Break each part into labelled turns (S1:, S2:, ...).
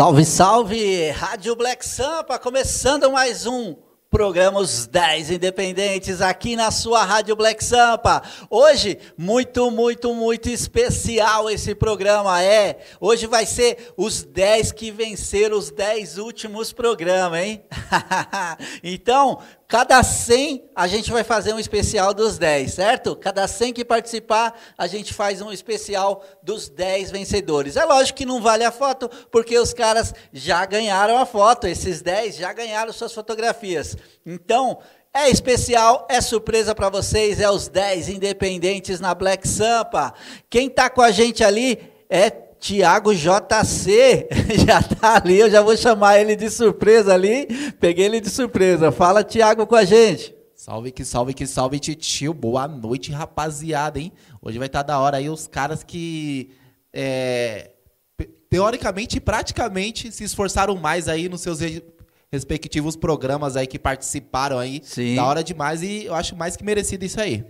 S1: Salve, salve! Rádio Black Sampa, começando mais um programa Os 10 Independentes aqui na sua Rádio Black Sampa. Hoje, muito, muito, muito especial esse programa é. Hoje vai ser os 10 que venceram os 10 últimos programas, hein? então, Cada 100 a gente vai fazer um especial dos 10, certo? Cada 100 que participar, a gente faz um especial dos 10 vencedores. É lógico que não vale a foto, porque os caras já ganharam a foto, esses 10 já ganharam suas fotografias. Então, é especial, é surpresa para vocês, é os 10 independentes na Black Sampa. Quem está com a gente ali é Tiago JC já está ali, eu já vou chamar ele de surpresa ali. Peguei ele de surpresa. Fala, Tiago, com a gente.
S2: Salve que salve que salve, titio. Boa noite, rapaziada, hein? Hoje vai estar tá da hora aí os caras que é, teoricamente e praticamente se esforçaram mais aí nos seus respectivos programas aí que participaram aí.
S1: Sim.
S2: Da hora demais e eu acho mais que merecido isso aí.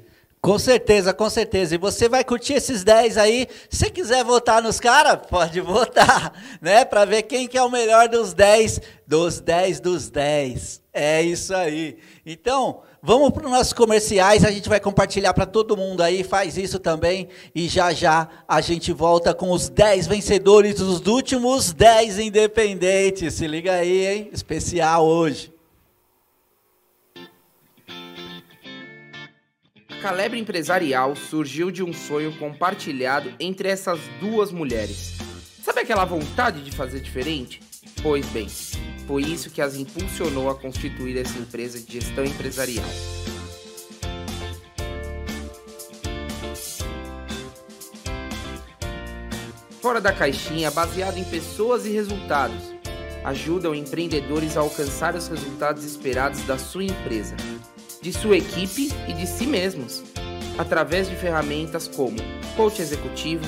S1: Com certeza, com certeza. E você vai curtir esses 10 aí. Se quiser votar nos caras, pode votar, né? Para ver quem que é o melhor dos 10, dos 10 dos 10. É isso aí. Então, vamos para os nossos comerciais. A gente vai compartilhar para todo mundo aí. Faz isso também. E já já a gente volta com os 10 vencedores dos últimos 10 independentes. Se liga aí, hein? Especial hoje.
S3: Calebre Empresarial surgiu de um sonho compartilhado entre essas duas mulheres. Sabe aquela vontade de fazer diferente? Pois bem, foi isso que as impulsionou a constituir essa empresa de gestão empresarial. Fora da caixinha, baseado em pessoas e resultados, ajudam empreendedores a alcançar os resultados esperados da sua empresa de sua equipe e de si mesmos, através de ferramentas como coach executivo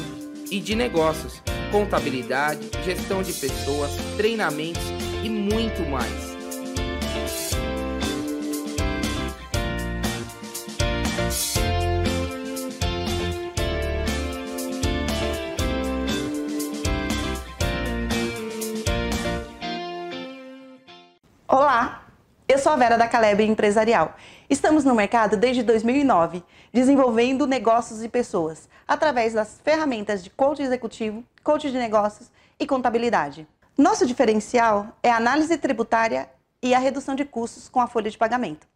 S3: e de negócios, contabilidade, gestão de pessoas, treinamentos e muito mais.
S4: Olá, eu sou a Vera da Caleb Empresarial Estamos no mercado desde 2009, desenvolvendo negócios e pessoas através das ferramentas de coach executivo, coach de negócios e contabilidade. Nosso diferencial é a análise tributária e a redução de custos com a folha de pagamento.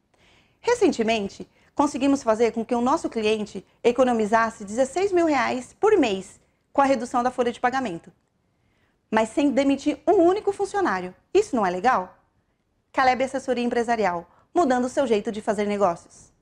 S4: Recentemente, conseguimos fazer com que o nosso cliente economizasse 16 mil reais por mês com a redução da folha de pagamento, mas sem demitir um único funcionário. Isso não é legal? Caleb Assessoria Empresarial mudando o seu jeito de fazer negócios.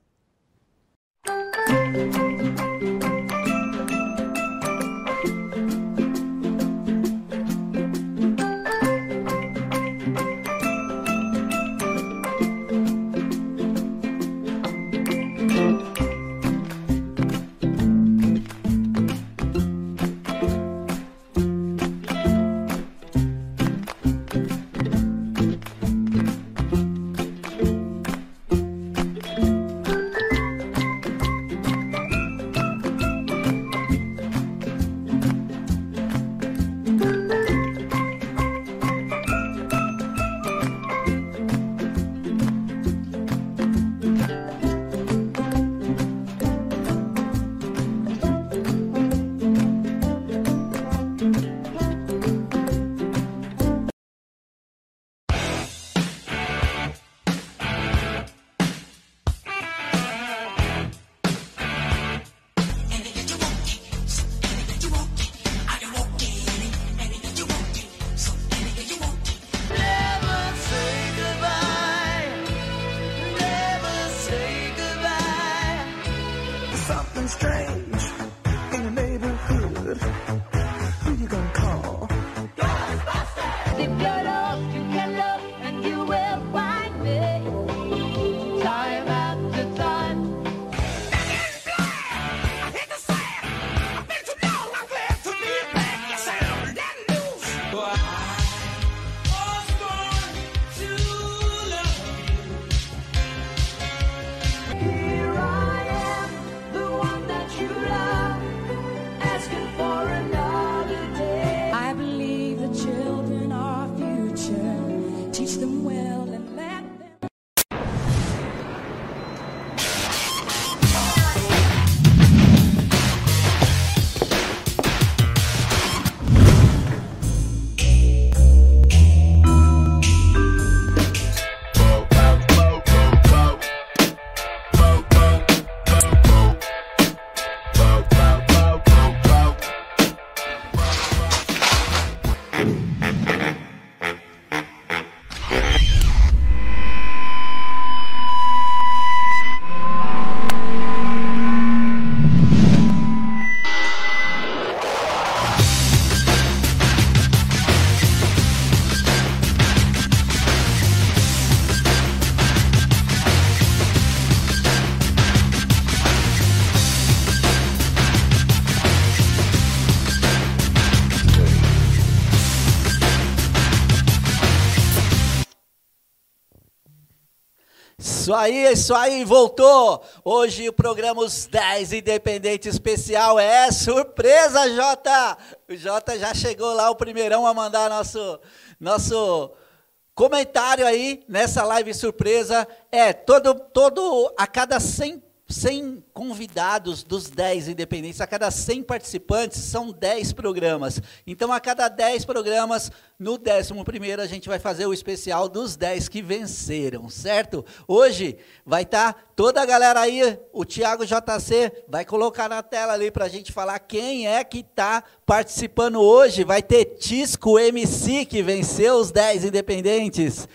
S1: Aí, isso aí, voltou! Hoje o programa Os 10 Independente Especial é surpresa, Jota! O Jota já chegou lá, o primeirão a mandar nosso, nosso comentário aí nessa live surpresa. É, todo, todo a cada 100 100 convidados dos 10 independentes, a cada 100 participantes, são 10 programas. Então, a cada 10 programas, no 11 a gente vai fazer o especial dos 10 que venceram, certo? Hoje vai estar tá toda a galera aí, o Thiago JC vai colocar na tela ali para a gente falar quem é que está participando hoje. Vai ter Tisco MC, que venceu os 10 independentes.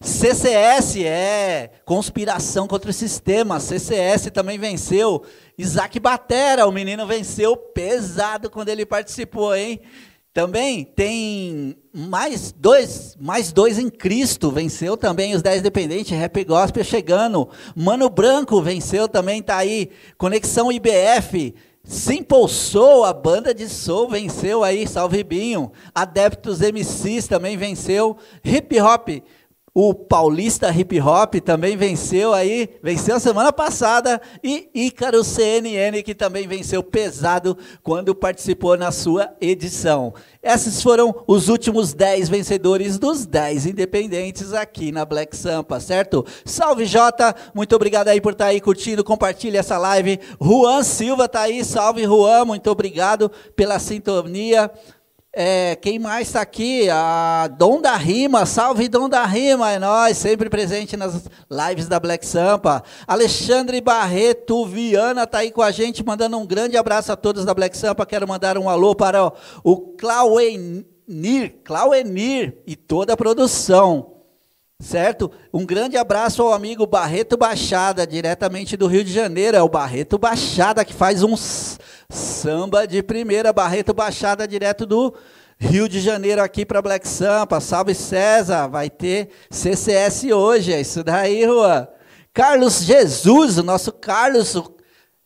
S1: CCS é conspiração contra o sistema. CCS também venceu. Isaac Batera, o menino venceu pesado quando ele participou, hein? Também tem mais dois, mais dois em Cristo, venceu também os 10 dependentes, Rap Gospel chegando. Mano Branco venceu também, tá aí. Conexão IBF, Simple Soul, a banda de soul venceu aí, salve Binho. Adeptos MCs também venceu. Hip Hop o Paulista Hip Hop também venceu aí, venceu semana passada. E Ícaro CNN, que também venceu pesado quando participou na sua edição. Esses foram os últimos 10 vencedores dos 10 independentes aqui na Black Sampa, certo? Salve Jota, muito obrigado aí por estar aí curtindo, compartilhe essa live. Juan Silva tá aí, salve Juan, muito obrigado pela sintonia. É, quem mais está aqui? A Dom da Rima, salve Dom da Rima, é nós, sempre presente nas lives da Black Sampa. Alexandre Barreto Viana está aí com a gente, mandando um grande abraço a todos da Black Sampa. Quero mandar um alô para o Clauenir, Clauenir e toda a produção. Certo? Um grande abraço ao amigo Barreto Baixada, diretamente do Rio de Janeiro. É o Barreto Baixada que faz uns Samba de primeira, Barreto Baixada, direto do Rio de Janeiro aqui para Black Sampa. Salve César, vai ter CCS hoje, é isso daí, Rua. Carlos Jesus, o nosso Carlos,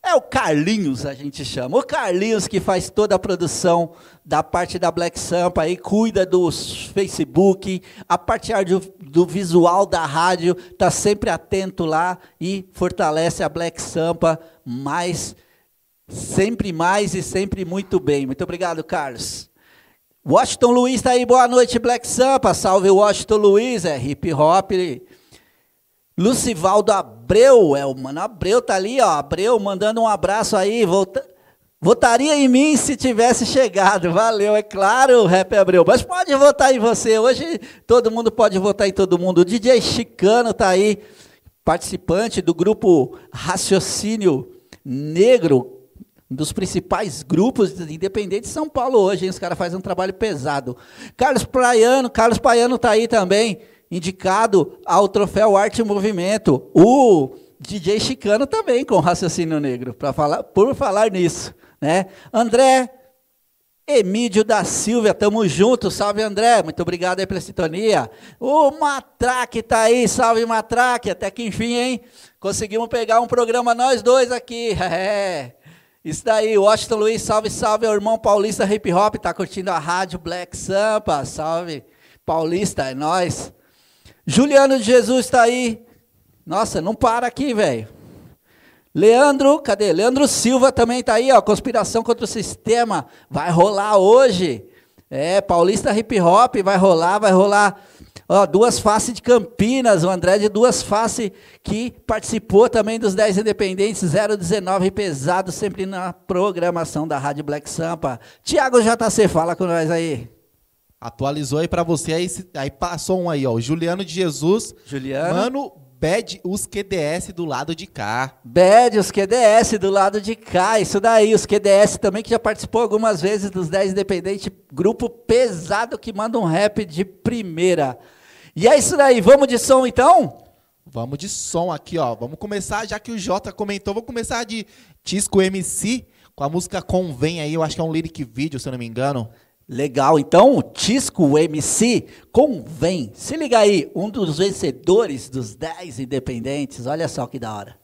S1: é o Carlinhos, a gente chama. O Carlinhos que faz toda a produção da parte da Black Sampa aí, cuida dos Facebook, a parte do, do visual da rádio, tá sempre atento lá e fortalece a Black Sampa mais Sempre mais e sempre muito bem. Muito obrigado, Carlos. Washington Luiz está aí, boa noite, Black Sampa. Salve Washington Luiz, é hip hop. Lucivaldo Abreu, é o mano Abreu tá ali, ó. Abreu mandando um abraço aí. Volta... Votaria em mim se tivesse chegado. Valeu, é claro, Rap Abreu. Mas pode votar em você. Hoje todo mundo pode votar em todo mundo. O DJ Chicano tá aí, participante do grupo Raciocínio Negro, um dos principais grupos independentes de São Paulo hoje, hein? Os caras fazem um trabalho pesado. Carlos Praiano, Carlos Praiano está aí também, indicado ao troféu Arte e Movimento. O DJ Chicano também com raciocínio negro, para falar, por falar nisso, né? André Emílio da Silva, tamo junto, salve André, muito obrigado aí pela sintonia. O Matraque tá aí, salve Matraque, até que enfim, hein? Conseguimos pegar um programa nós dois aqui, é. Isso daí, Washington Luiz, salve, salve, o irmão paulista hip hop, tá curtindo a rádio Black Sampa, salve, paulista, é nós. Juliano de Jesus está aí. Nossa, não para aqui, velho. Leandro, cadê? Leandro Silva também está aí, ó, conspiração contra o sistema, vai rolar hoje. É, paulista hip hop, vai rolar, vai rolar Ó, Duas Faces de Campinas, o André de Duas Faces, que participou também dos 10 Independentes 019 pesado, sempre na programação da Rádio Black Sampa. Tiago JC, fala com nós aí.
S2: Atualizou aí para você, aí, aí passou um aí, ó. Juliano de Jesus.
S1: Juliano.
S2: Mano, Bad os QDS do lado de cá.
S1: Bad os QDS do lado de cá. Isso daí, os QDS também que já participou algumas vezes dos 10 Independentes, grupo pesado que manda um rap de primeira. E é isso daí, vamos de som então?
S2: Vamos de som aqui, ó. Vamos começar, já que o Jota comentou, vamos começar de Tisco MC com a música Convém aí, eu acho que é um lyric vídeo, se eu não me engano.
S1: Legal, então, Tisco MC Convém. Se liga aí, um dos vencedores dos 10 independentes, olha só que da hora.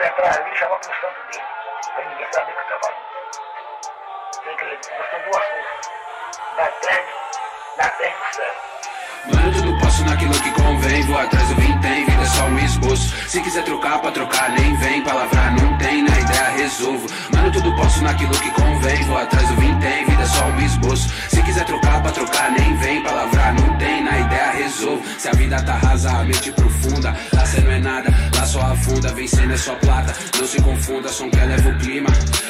S5: Se concentrar ali e chamar pro santo dele, pra ninguém saber o que fazendo. Tem que gostou duas coisas, da terra, da terra do céu.
S6: Mano, tudo posso naquilo que convém. Vou atrás do vintém, vida é só um esboço. Se quiser trocar pra trocar, nem vem. Palavra não tem, na ideia resolvo. Mano, tudo posso naquilo que convém. Vou atrás do vintém, vida é só um esboço. Se quiser trocar pra trocar, nem vem. Palavra não tem, na ideia resolvo. Se a vida tá rasa, a mente profunda. Lá cê não é nada, lá só afunda. Vencendo é só plata. Não se confunda, som que eleva o clima.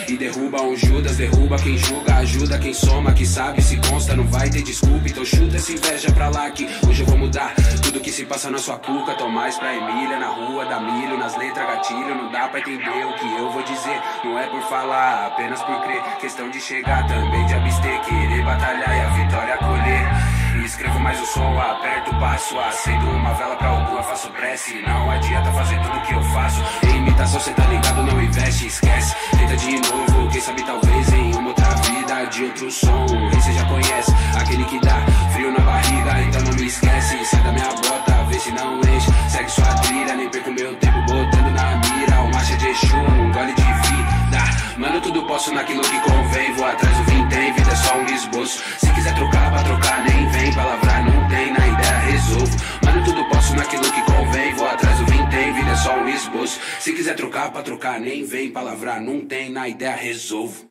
S6: E derruba um Judas, derruba quem julga, ajuda quem soma, que sabe, se consta, não vai ter desculpa. Então chuta essa inveja pra lá que hoje eu vou mudar tudo que se passa na sua cuca. Tô mais pra Emília, na rua, dá milho, nas letras gatilho. Não dá pra entender o que eu vou dizer. Não é por falar, apenas por crer. Questão de chegar também, de abster, querer batalhar e a vitória colher. Escrevo mais o som, aperto o passo, acendo uma vela pra alguma, faço prece. Não adianta fazer tudo que eu faço. Em imitação, cê tá ligado, não investe, esquece. Tenta de novo, quem sabe talvez em uma outra vida de outro som. E cê já conhece, aquele que dá frio na barriga, então não me esquece. Sai da minha bota, vê se não enche. Segue sua trilha, nem perco meu tempo botando na mira. Marcha de Exu, um gole de vida. Mano, tudo posso naquilo que convém. Vou atrás do vintém, vida é só um esboço. Se quiser trocar pra trocar, nem vem. Palavra não tem, na ideia resolvo. Mano, tudo posso naquilo que convém. Vou atrás do vintém, vida é só um esboço. Se quiser trocar pra trocar, nem vem. Palavra não tem, na ideia resolvo.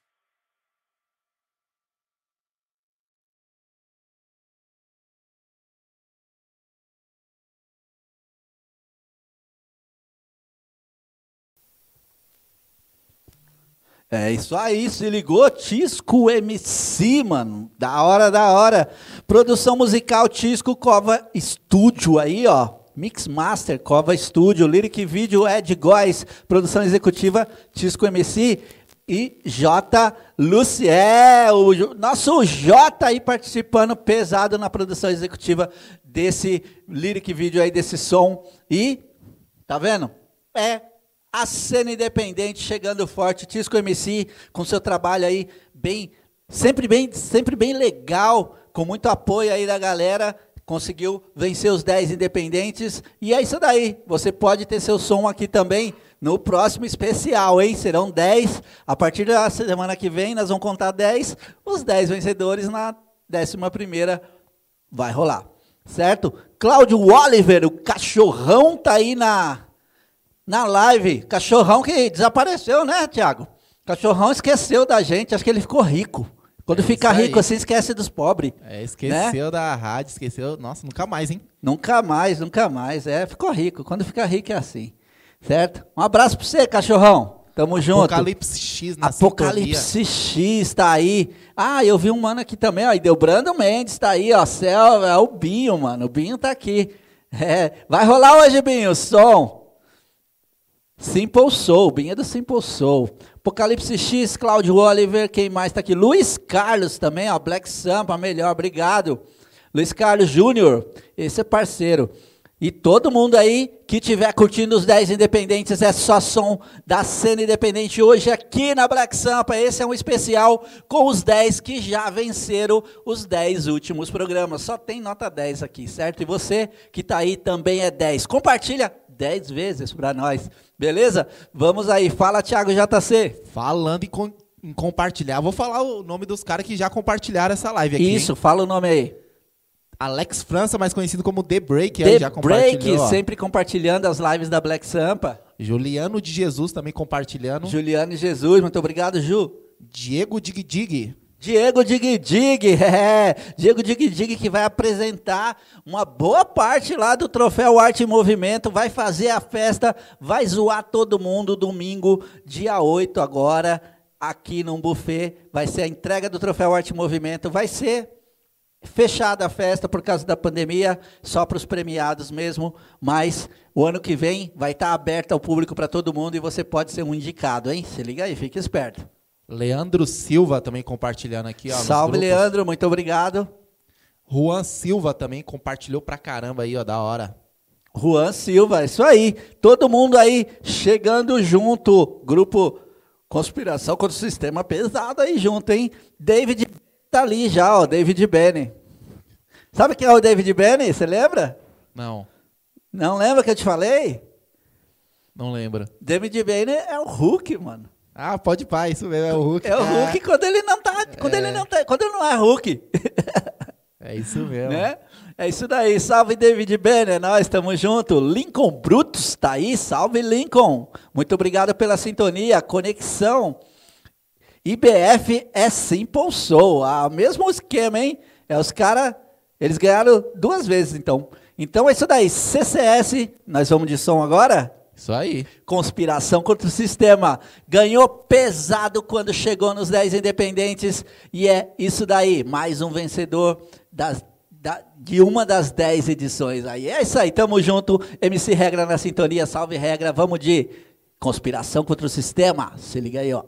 S1: É isso aí, se ligou? Tisco MC, mano. Da hora, da hora. Produção musical Tisco Cova Estúdio aí, ó. Mix Master Cova Estúdio. Lyric Video Ed Góes. Produção executiva Tisco MC. E J. Luciel, o nosso J aí participando pesado na produção executiva desse lyric video aí, desse som. E, tá vendo? É a cena independente chegando forte, Tisco MC com seu trabalho aí bem, sempre bem, sempre bem legal, com muito apoio aí da galera, conseguiu vencer os 10 independentes e é isso daí. Você pode ter seu som aqui também no próximo especial, hein? Serão 10. A partir da semana que vem nós vamos contar 10, os 10 vencedores na 11 primeira vai rolar. Certo? Cláudio Oliver, o cachorrão tá aí na na live, cachorrão que desapareceu, né, Tiago? Cachorrão esqueceu da gente, acho que ele ficou rico. Quando
S2: É
S1: fica
S2: aí.
S1: rico assim, esquece dos pobres.
S2: É, esqueceu da rádio, esqueceu. Nossa, nunca mais, hein?
S1: Nunca mais, nunca mais. É, ficou rico. Quando fica rico é assim. Certo? Um abraço pra você, cachorrão. Tamo junto.
S2: Apocalipse X na
S1: Apocalipse X tá aí. Ah, eu vi um mano aqui também, ó. E deu Brando Mendes, tá aí, ó. Céu, é o Binho, mano. O Binho tá aqui. É, vai rolar hoje, Binho, som. Simple Soul, é do Simple Soul. Apocalipse X, Cláudio Oliver, quem mais tá aqui? Luiz Carlos também, ó. Black Sampa, melhor, obrigado. Luiz Carlos Júnior, esse é parceiro. E todo mundo aí que tiver curtindo os 10 independentes, é só som da cena independente hoje aqui na Black Sampa. Esse é um especial com os 10 que já venceram os 10 últimos programas. Só tem nota 10 aqui, certo? E você que está aí também é 10. Compartilha 10 vezes para nós, beleza? Vamos aí, fala Thiago JC.
S2: Falando em, com- em compartilhar, vou falar o nome dos caras que já compartilharam essa live aqui.
S1: Isso,
S2: hein?
S1: fala o nome aí.
S2: Alex França, mais conhecido como The Break, aí
S1: The
S2: já
S1: Break,
S2: ó.
S1: sempre compartilhando as lives da Black Sampa.
S2: Juliano de Jesus também compartilhando.
S1: Juliano e Jesus, muito obrigado, Ju.
S2: Diego Dig Dig.
S1: Diego Dig Dig, é, Diego Dig Dig que vai apresentar uma boa parte lá do Troféu Arte em Movimento, vai fazer a festa, vai zoar todo mundo domingo, dia 8 agora, aqui num buffet, vai ser a entrega do Troféu Arte em Movimento, vai ser fechada a festa por causa da pandemia, só para os premiados mesmo, mas o ano que vem vai estar aberta ao público para todo mundo e você pode ser um indicado, hein? Se liga aí, fique esperto.
S2: Leandro Silva também compartilhando aqui, ó.
S1: Salve. Leandro, muito obrigado.
S2: Juan Silva também compartilhou pra caramba aí, ó, da hora.
S1: Juan Silva, isso aí. Todo mundo aí chegando junto. Grupo Conspiração contra o sistema pesado aí junto, hein? David tá ali já, ó, David Benny. Sabe quem é o David Benny? Você lembra?
S2: Não,
S1: Não lembra que eu te falei?
S2: não lembro.
S1: David Benny é o Hulk, mano.
S2: Ah, pode pá, isso mesmo, é o Hulk.
S1: É o Hulk quando ele não tá, quando ele não tá, quando ele não é Hulk,
S2: É isso mesmo.
S1: né? É isso daí. Salve David Benny, nós estamos junto. Lincoln Brutus tá aí, salve Lincoln. Muito obrigado pela sintonia, conexão. IBF é Simple Soul, ah, mesmo esquema, hein? É os caras, eles ganharam duas vezes, então. Então é isso daí. CCS, nós vamos de som agora?
S2: Isso aí.
S1: Conspiração contra o sistema. Ganhou pesado quando chegou nos 10 independentes. E é isso daí. Mais um vencedor das- da- de uma das 10 edições aí. É isso aí, tamo junto. MC Regra na sintonia. Salve Regra. Vamos de conspiração contra o sistema. Se liga aí, ó.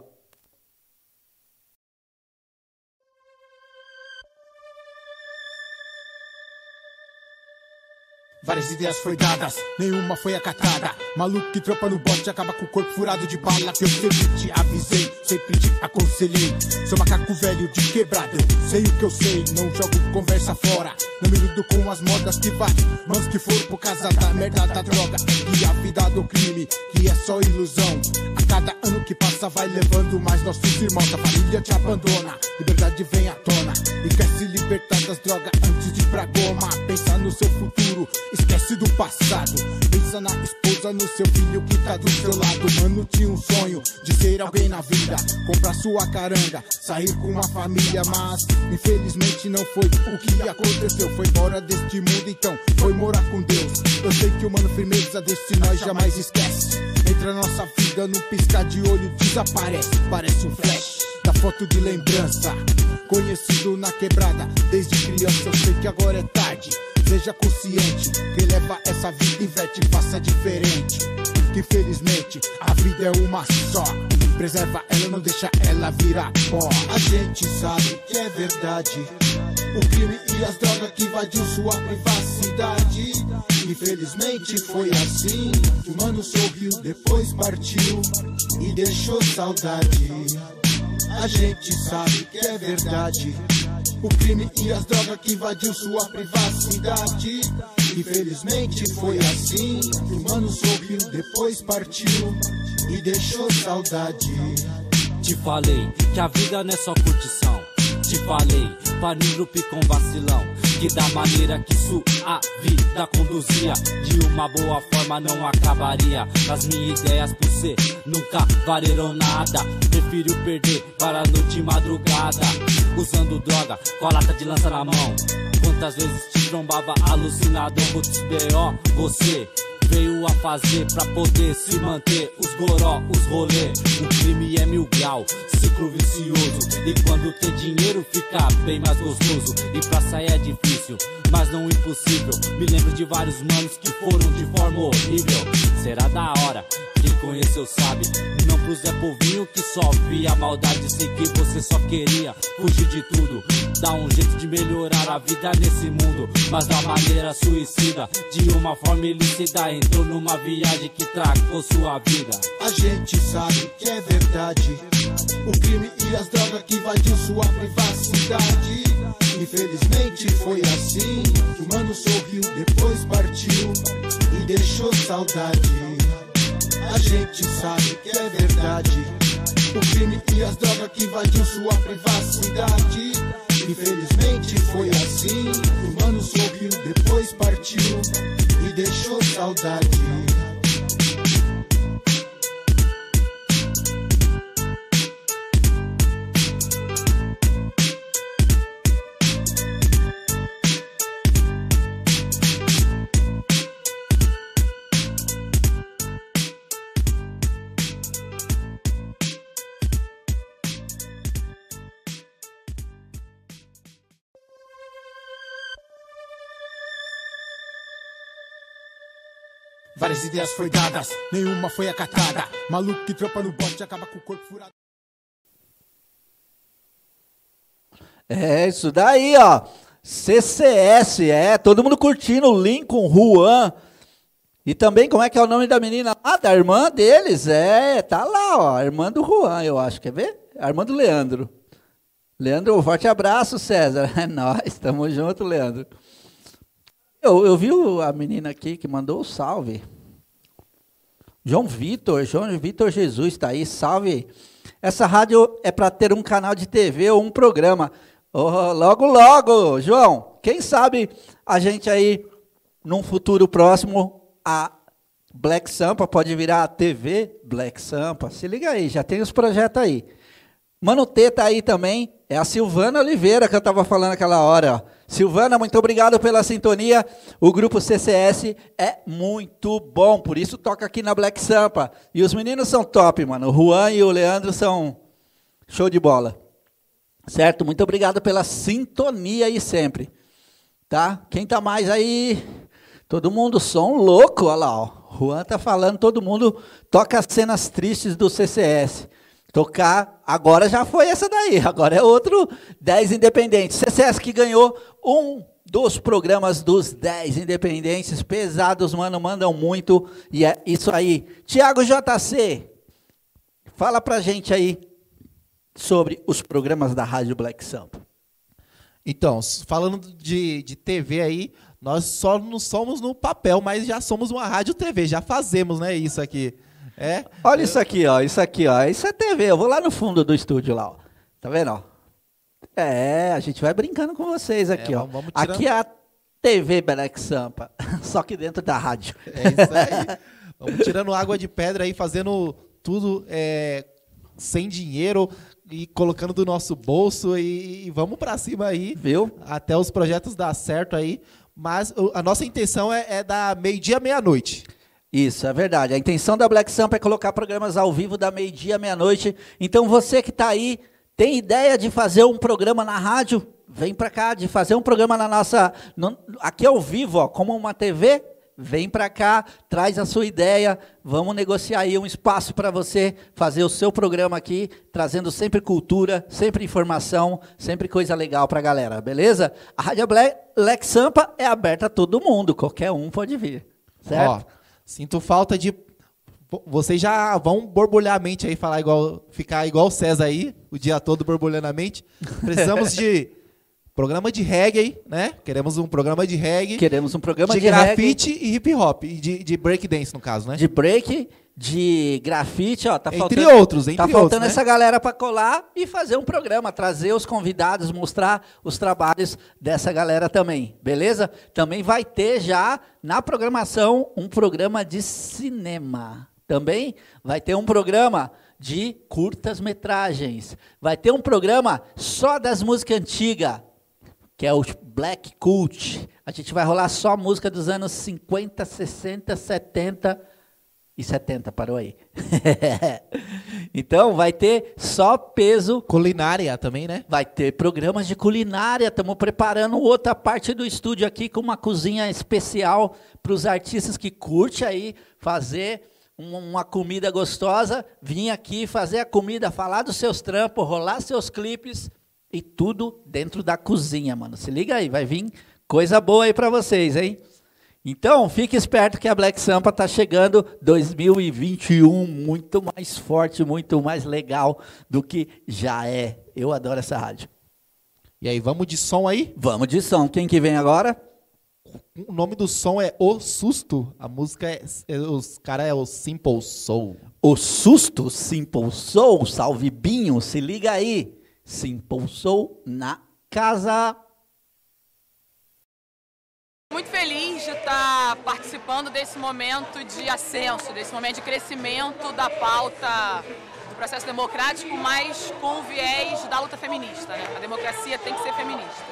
S7: Várias ideias foi dadas, nenhuma foi acatada. Maluco que trampa no bote acaba com o corpo furado de bala. Que eu sempre te avisei, sempre te aconselhei. Sou macaco velho de quebrada, eu sei o que eu sei. Não jogo conversa fora, não me lido com as modas que vai. Mãos que foram por causa da merda da droga. E a vida do crime, que é só ilusão. Cada ano que passa vai levando mais nossos irmãos. A família te abandona, liberdade vem à tona. E quer se libertar das drogas antes de ir pra goma. Pensa no seu futuro, esquece do passado. Pensa na esposa, no seu filho que tá do seu lado. Mano, tinha um sonho de ser alguém na vida. Comprar sua caranga, sair com uma família. Mas infelizmente não foi o que aconteceu. Foi embora deste mundo, então foi morar com Deus. Eu sei que o mano firmeza desse nós jamais esquece. Entra nossa vida num piscar de olho, desaparece. Parece um flash da foto de lembrança. Conhecido na quebrada desde criança, eu sei que agora é tarde. Seja consciente, quem leva essa vida inverte, faça diferente. Que infelizmente a vida é uma só. Preserva ela, não deixa ela virar pó. A gente sabe que é verdade. O crime e as drogas que invadiu sua privacidade. Infelizmente foi assim. O mano sorriu, depois partiu e deixou saudade. A gente sabe que é verdade. O crime e as drogas que invadiu sua privacidade. Infelizmente foi assim. O mano sorriu, depois partiu e deixou saudade.
S8: Te falei que a vida não é só curtição. Te falei, panirrupi com vacilão. Que da maneira que sua vida conduzia, de uma boa forma não acabaria. As minhas ideias por ser nunca valeram nada. Prefiro perder para a noite e madrugada. Usando droga com a lata de lança na mão. Quantas vezes te trombava alucinado os B.O. Você veio a fazer pra poder se manter os goró, os rolê. O crime é mil grau, ciclo vicioso. E quando tem dinheiro fica bem mais gostoso. E pra sair é difícil, mas não impossível. Me lembro de vários manos que foram de forma horrível. Será da hora, quem conheceu sabe. Não pro Zé Povinho que só via maldade. Sei que você só queria fugir de tudo. Dá um jeito de melhorar a vida nesse mundo. Mas da maneira suicida, de uma forma ilícita. Entrou numa viagem que tracou sua vida.
S7: A gente sabe que é verdade. O crime e as drogas que invadiu sua privacidade. Infelizmente foi assim. que O mano sorriu, depois partiu e deixou saudade. A gente sabe que é verdade. O crime e as drogas que invadiu sua privacidade. Infelizmente foi assim. que O mano sorriu, depois partiu e deixou saudade. Ideias foi dadas, nenhuma foi acatada. Maluco que trampa no bote acaba com o corpo furado.
S1: É isso daí, ó. CCS, é. Todo mundo curtindo. Lincoln, Juan. E também, como é que é o nome da menina lá? Da irmã deles? É, tá lá, ó. A irmã do Juan, eu acho. Quer ver? A irmã do Leandro. Leandro, um forte abraço, César. É nóis, tamo junto, Leandro. Eu, eu vi a menina aqui que mandou o salve. João Vitor, João Vitor Jesus está aí, salve. Essa rádio é para ter um canal de TV ou um programa. Oh, logo, logo, João, quem sabe a gente aí, num futuro próximo, a Black Sampa pode virar a TV Black Sampa. Se liga aí, já tem os projetos aí. Mano T tá aí também, é a Silvana Oliveira que eu estava falando aquela hora. Silvana, muito obrigado pela sintonia. O grupo CCS é muito bom, por isso toca aqui na Black Sampa. E os meninos são top, mano. O Juan e o Leandro são show de bola. Certo? Muito obrigado pela sintonia aí sempre. Tá? Quem tá mais aí? Todo mundo som louco, olha lá, ó. Juan tá falando, todo mundo toca as cenas tristes do CCS. Tocar, agora já foi essa daí, agora é outro 10 independentes. CCS que ganhou um dos programas dos 10 independentes, pesados, mano, mandam muito, e é isso aí. Tiago JC, fala pra gente aí sobre os programas da Rádio Black Sampa.
S2: Então, falando de, de TV aí, nós só não somos no papel, mas já somos uma rádio TV, já fazemos, né, isso aqui. É,
S1: Olha isso aqui, ó. Isso aqui, ó. Isso é TV. Eu vou lá no fundo do estúdio lá, ó. Tá vendo, ó? É, a gente vai brincando com vocês aqui,
S2: É,
S1: ó.
S2: vamos-
S1: Aqui é a TV Black Sampa, só que dentro da rádio.
S2: é isso aí. Vamos tirando água de pedra aí, fazendo tudo é, sem dinheiro e colocando do nosso bolso e, e vamos pra cima aí.
S1: Viu?
S2: Até os projetos dar certo aí. Mas a nossa intenção é, é da meio-dia, meia-noite.
S1: Isso, é verdade. A intenção da Black Sampa é colocar programas ao vivo da meio-dia meia-noite. Então você que está aí, tem ideia de fazer um programa na rádio? Vem para cá, de fazer um programa na nossa. no- aqui ao vivo, ó, como uma TV? Vem para cá, traz a sua ideia, vamos negociar aí um espaço para você fazer o seu programa aqui, trazendo sempre cultura, sempre informação, sempre coisa legal para a galera, beleza? A Rádio Black, Black Sampa é aberta a todo mundo, qualquer um pode vir, certo?
S2: Ó, sinto falta de. Vo- Vocês já vão borbulhar a mente aí, falar igual. Ficar igual o César aí, o dia todo borbulhando a mente. Precisamos de programa de reggae, né? Queremos um programa de reggae.
S1: Queremos um programa
S2: de,
S1: de, reggae,
S2: grafite e hip hop. E de, de breakdance, no caso, né?
S1: de break, de grafite, ó, tá
S2: Entre
S1: faltando,
S2: outros, entre
S1: tá
S2: outros,
S1: faltando
S2: né?
S1: essa galera para colar e fazer um programa, trazer os convidados, mostrar os trabalhos dessa galera também, beleza? Também vai ter já na programação um programa de cinema. Também vai ter um programa de curtas metragens. Vai ter um programa só das músicas antigas que é o Black Cult. A gente vai rolar só música dos anos 50, 60, 70 e 70, parou aí. então vai ter só peso,
S2: Culinária também, né?
S1: vai ter programas de culinária, estamos preparando outra parte do estúdio aqui com uma cozinha especial para os artistas que curte aí fazer um- uma comida gostosa, vir aqui fazer a comida, falar dos seus trampos, rolar seus clipes e tudo dentro da cozinha, mano. Se liga aí, vai vir coisa boa aí para vocês, hein? Então, fique esperto que a Black Sampa tá chegando 2021 muito mais forte, muito mais legal do que já é. Eu adoro essa rádio.
S2: E aí, vamos de som aí?
S1: Vamos de som. Quem que vem agora?
S2: O nome do som é O Susto. A música é. é- os cara é o Simple Soul.
S1: O Susto Simple Soul, salve Binho, se liga aí. Simple Soul na casa.
S9: Muito feliz de estar participando desse momento de ascenso, desse momento de crescimento da pauta do processo democrático, mas com o viés da luta feminista. Né? A democracia tem que ser feminista.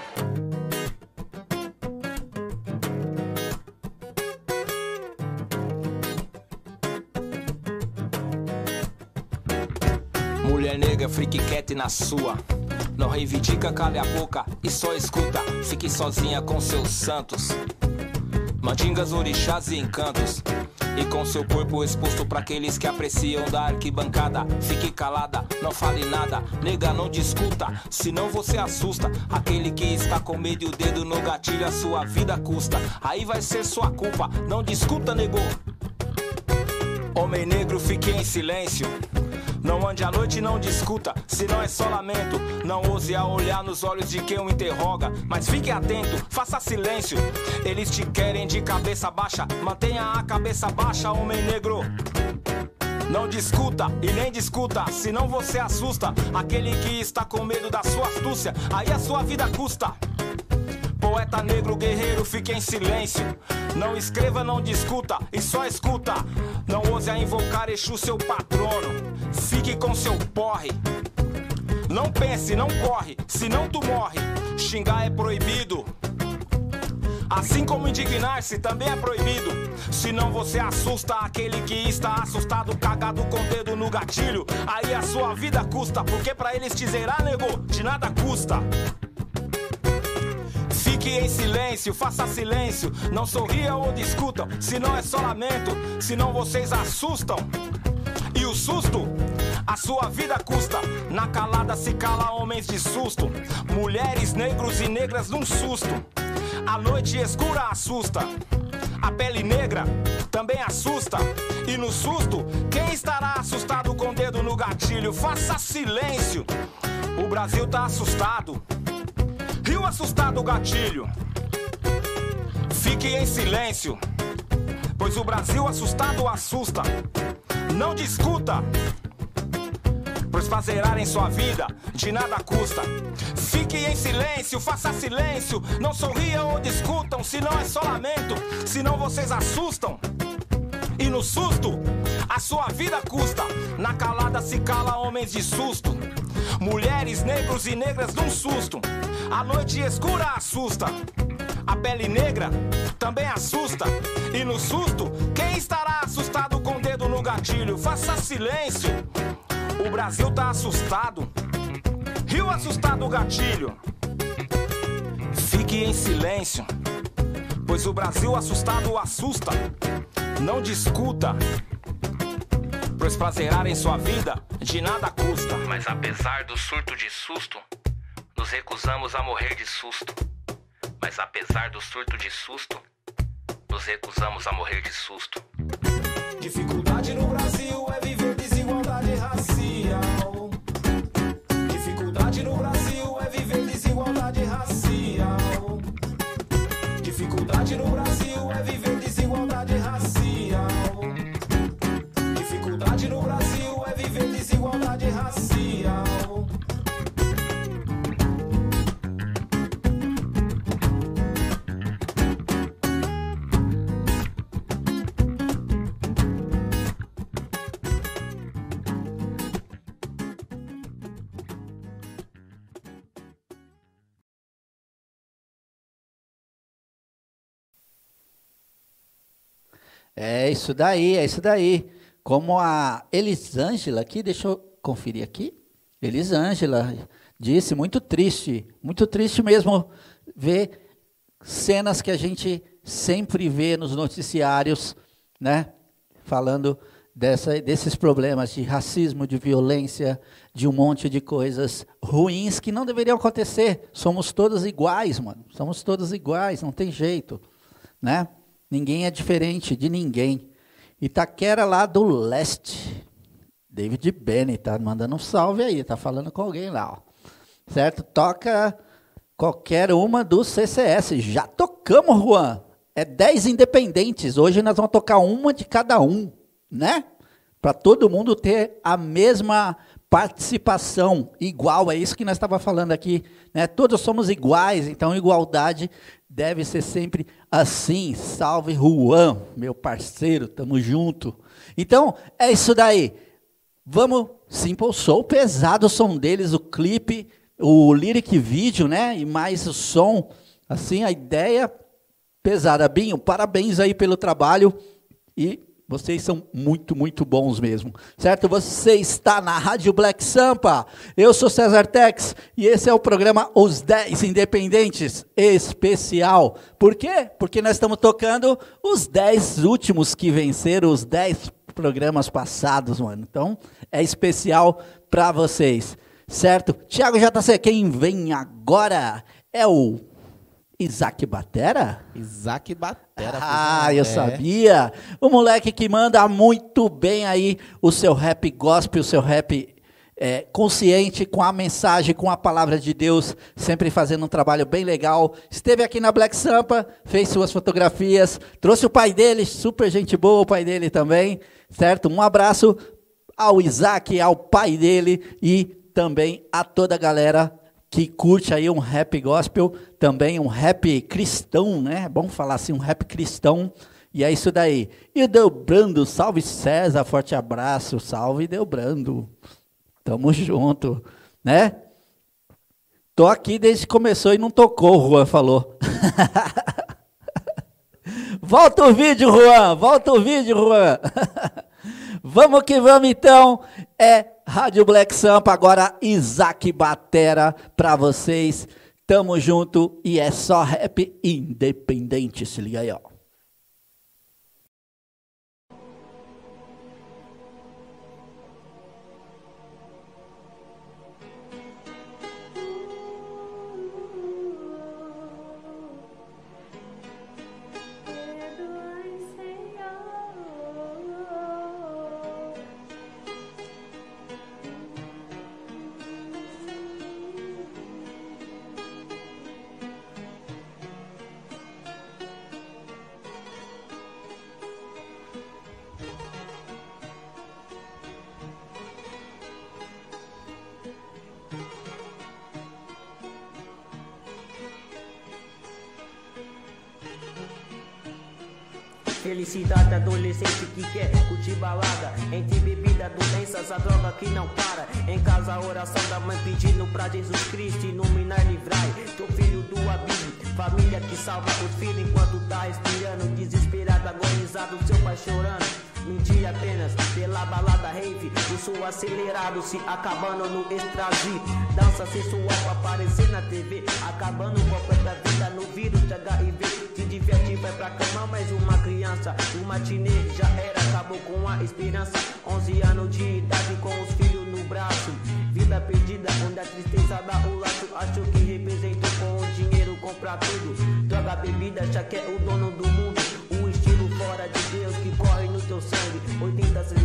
S10: Mulher negra, freak cat na sua. Não reivindica, cale a boca e só escuta. Fique sozinha com seus santos. Mandingas, orixás e encantos. E com seu corpo exposto para aqueles que apreciam da arquibancada. Fique calada, não fale nada, nega, não discuta, senão você assusta. Aquele que está com medo e o dedo no gatilho, a sua vida custa. Aí vai ser sua culpa, não discuta, nego. Homem negro, fique em silêncio. Não ande à noite, não discuta, se não é só lamento. Não ouse a olhar nos olhos de quem o interroga, mas fique atento, faça silêncio. Eles te querem de cabeça baixa, mantenha a cabeça baixa, homem negro. Não discuta e nem discuta, senão você assusta aquele que está com medo da sua astúcia. Aí a sua vida custa. Poeta negro guerreiro, fique em silêncio. Não escreva, não discuta e só escuta. Não ouse a invocar Exu, seu patrono. Fique com seu porre. Não pense, não corre, senão tu morre. Xingar é proibido. Assim como indignar-se também é proibido. Senão você assusta aquele que está assustado, cagado com o dedo no gatilho. Aí a sua vida custa, porque pra eles te zerar, nego, de nada custa. Fique em silêncio, faça silêncio. Não sorria ou discutam, senão é só lamento. Senão vocês assustam. E o susto, a sua vida custa. Na calada se cala homens de susto. Mulheres, negros e negras num susto. A noite escura assusta. A pele negra também assusta. E no susto, quem estará assustado com o dedo no gatilho? Faça silêncio. O Brasil tá assustado. Rio assustado gatilho. Fique em silêncio. Pois o Brasil assustado assusta. Não discuta. Pois fazerarem sua vida de nada custa. Fique em silêncio, faça silêncio. Não sorriam ou discutam, se não é só lamento. Senão vocês assustam. E no susto, a sua vida custa. Na calada se cala homens de susto. Mulheres, negros e negras num susto. A noite escura assusta. A pele negra também assusta. E no susto, quem estará assustado com o dedo no gatilho? Faça silêncio. O Brasil tá assustado. Rio assustado gatilho. Fique em silêncio. Pois o Brasil assustado assusta. Não discuta. Pois pra zerarem sua vida, de nada custa.
S11: Mas apesar do surto de susto, nos recusamos a morrer de susto. Mas apesar do surto de susto, nos recusamos a morrer de susto.
S10: Dificuldade no Brasil É
S1: isso daí, é isso daí. Como a Elisângela aqui, deixa eu conferir aqui. Elisângela disse, muito triste, muito triste mesmo ver cenas que a gente sempre vê nos noticiários, né? Falando dessa, desses problemas de racismo, de violência, de um monte de coisas ruins que não deveriam acontecer. Somos todos iguais, mano. Somos todos iguais, não tem jeito, né? Ninguém é diferente de ninguém. Itaquera lá do leste. David Benny tá mandando um salve aí, tá falando com alguém lá, ó. Certo? Toca qualquer uma do CCS. Já tocamos, Juan. É 10 independentes. Hoje nós vamos tocar uma de cada um, né? Para todo mundo ter a mesma participação igual, é isso que nós estava falando aqui, né? Todos somos iguais, então igualdade deve ser sempre assim. Salve Juan, meu parceiro, tamo junto. Então, é isso daí. Vamos, Simple Soul, pesado o som deles, o clipe, o lyric vídeo, né? E mais o som, assim, a ideia pesada. Binho, parabéns aí pelo trabalho e Vocês são muito, muito bons mesmo, certo? Você está na Rádio Black Sampa. Eu sou César Tex e esse é o programa Os 10 Independentes especial. Por quê? Porque nós estamos tocando os 10 últimos que venceram os 10 programas passados, mano. Então, é especial para vocês, certo? Tiago JC, quem vem agora é o Isaac Batera?
S2: Isaac Batera.
S1: Ah, eu
S2: é.
S1: sabia. O moleque que manda muito bem aí o seu rap gospel, o seu rap é, consciente com a mensagem, com a palavra de Deus, sempre fazendo um trabalho bem legal. Esteve aqui na Black Sampa, fez suas fotografias, trouxe o pai dele, super gente boa o pai dele também, certo? Um abraço ao Isaac, ao pai dele e também a toda a galera que curte aí um rap gospel, também um rap cristão, né? É bom falar assim, um rap cristão. E é isso daí. E o Delbrando, salve César, forte abraço, salve Delbrando. Tamo junto, né? Tô aqui desde que começou e não tocou, Juan falou. volta o vídeo, Juan, volta o vídeo, Juan. vamos que vamos então. É Rádio Black Sampa, agora Isaac Batera para vocês. Tamo junto e é só rap independente, se liga aí, ó.
S12: Que não para. Em casa a oração da mãe pedindo pra Jesus Cristo Iluminar, livrai teu filho do abismo Família que salva os filhos enquanto tá respirando Desesperado, agonizado, seu pai chorando num dia apenas pela balada rave O som acelerado se acabando no extrazi Dança sensual pra aparecer na TV Acabando com a própria vida no vírus de HIV Se diverte, vai pra cama mais uma criança O matinê já era, acabou com a esperança. 11 anos de idade com os filhos no braço. Vida perdida onde a tristeza dá o laço. Acho que representou com o dinheiro comprar tudo. Droga, bebida, já que é o dono do mundo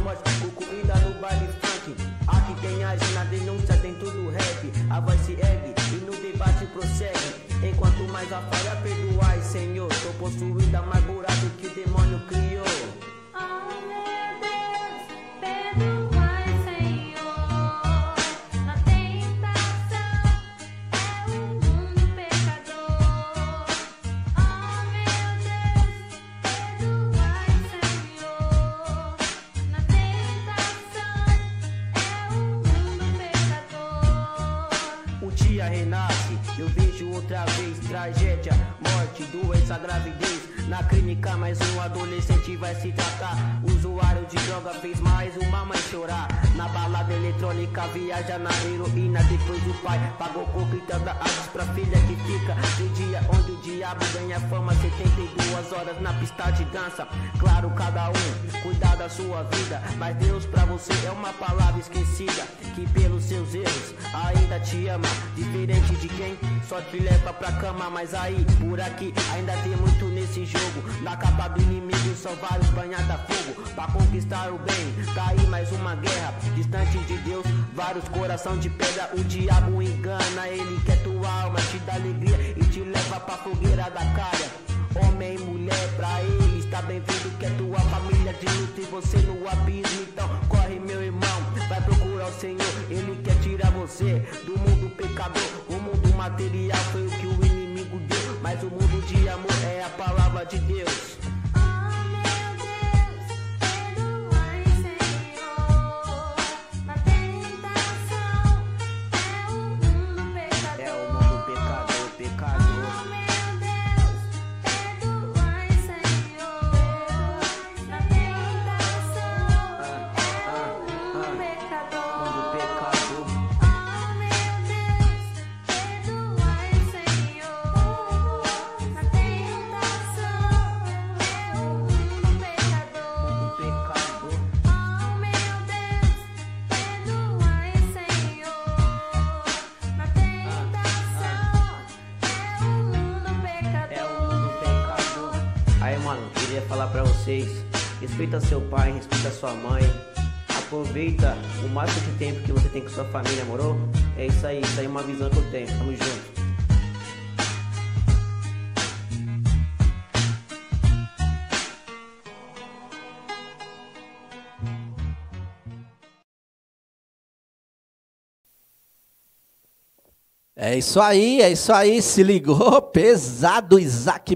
S12: 86 mortes, concluída no baile funk. Aqui arte, na denúncia tem tudo rap. A voz se ergue e no debate prossegue. Enquanto mais a falha perdoai, Senhor Tô possuída mais buraco que o demônio criou morte, doença, gravidez. Na clínica, mais um adolescente vai se tratar. Usuário de droga fez mais uma mãe chorar. Na balada eletrônica, viaja na heroína. Depois o pai pagou coco e tanta artes pra filha que fica. No dia onde o diabo ganha fama, 72 horas na pista de dança. Claro, cada um cuidar da sua vida. Mas Deus pra você é uma palavra esquecida. Que pelos seus erros ainda te ama. Diferente de quem só te leva pra cama. Mas aí, por aqui, ainda tem muito nesse jogo. Na capa do inimigo são vários banhados a fogo. Pra conquistar o bem, tá aí mais uma guerra. Distante de Deus, vários coração de pedra. O diabo engana, ele quer tua alma, te dá alegria e te leva pra fogueira da cara. Homem e mulher, pra ele está bem-vindo. Que é tua família de luta e você no abismo. Então corre, meu irmão, vai procurar o Senhor. Ele quer tirar você do mundo pecador. O mundo material foi o que o inimigo deu. Mas o mundo de Deus. Vocês. Respeita seu pai, respeita sua mãe. Aproveita o máximo de tempo que você tem com sua família, moro? É isso aí, isso aí é uma visão que eu tenho. Tamo junto.
S1: É isso aí, é isso aí, se ligou, pesado, Isaac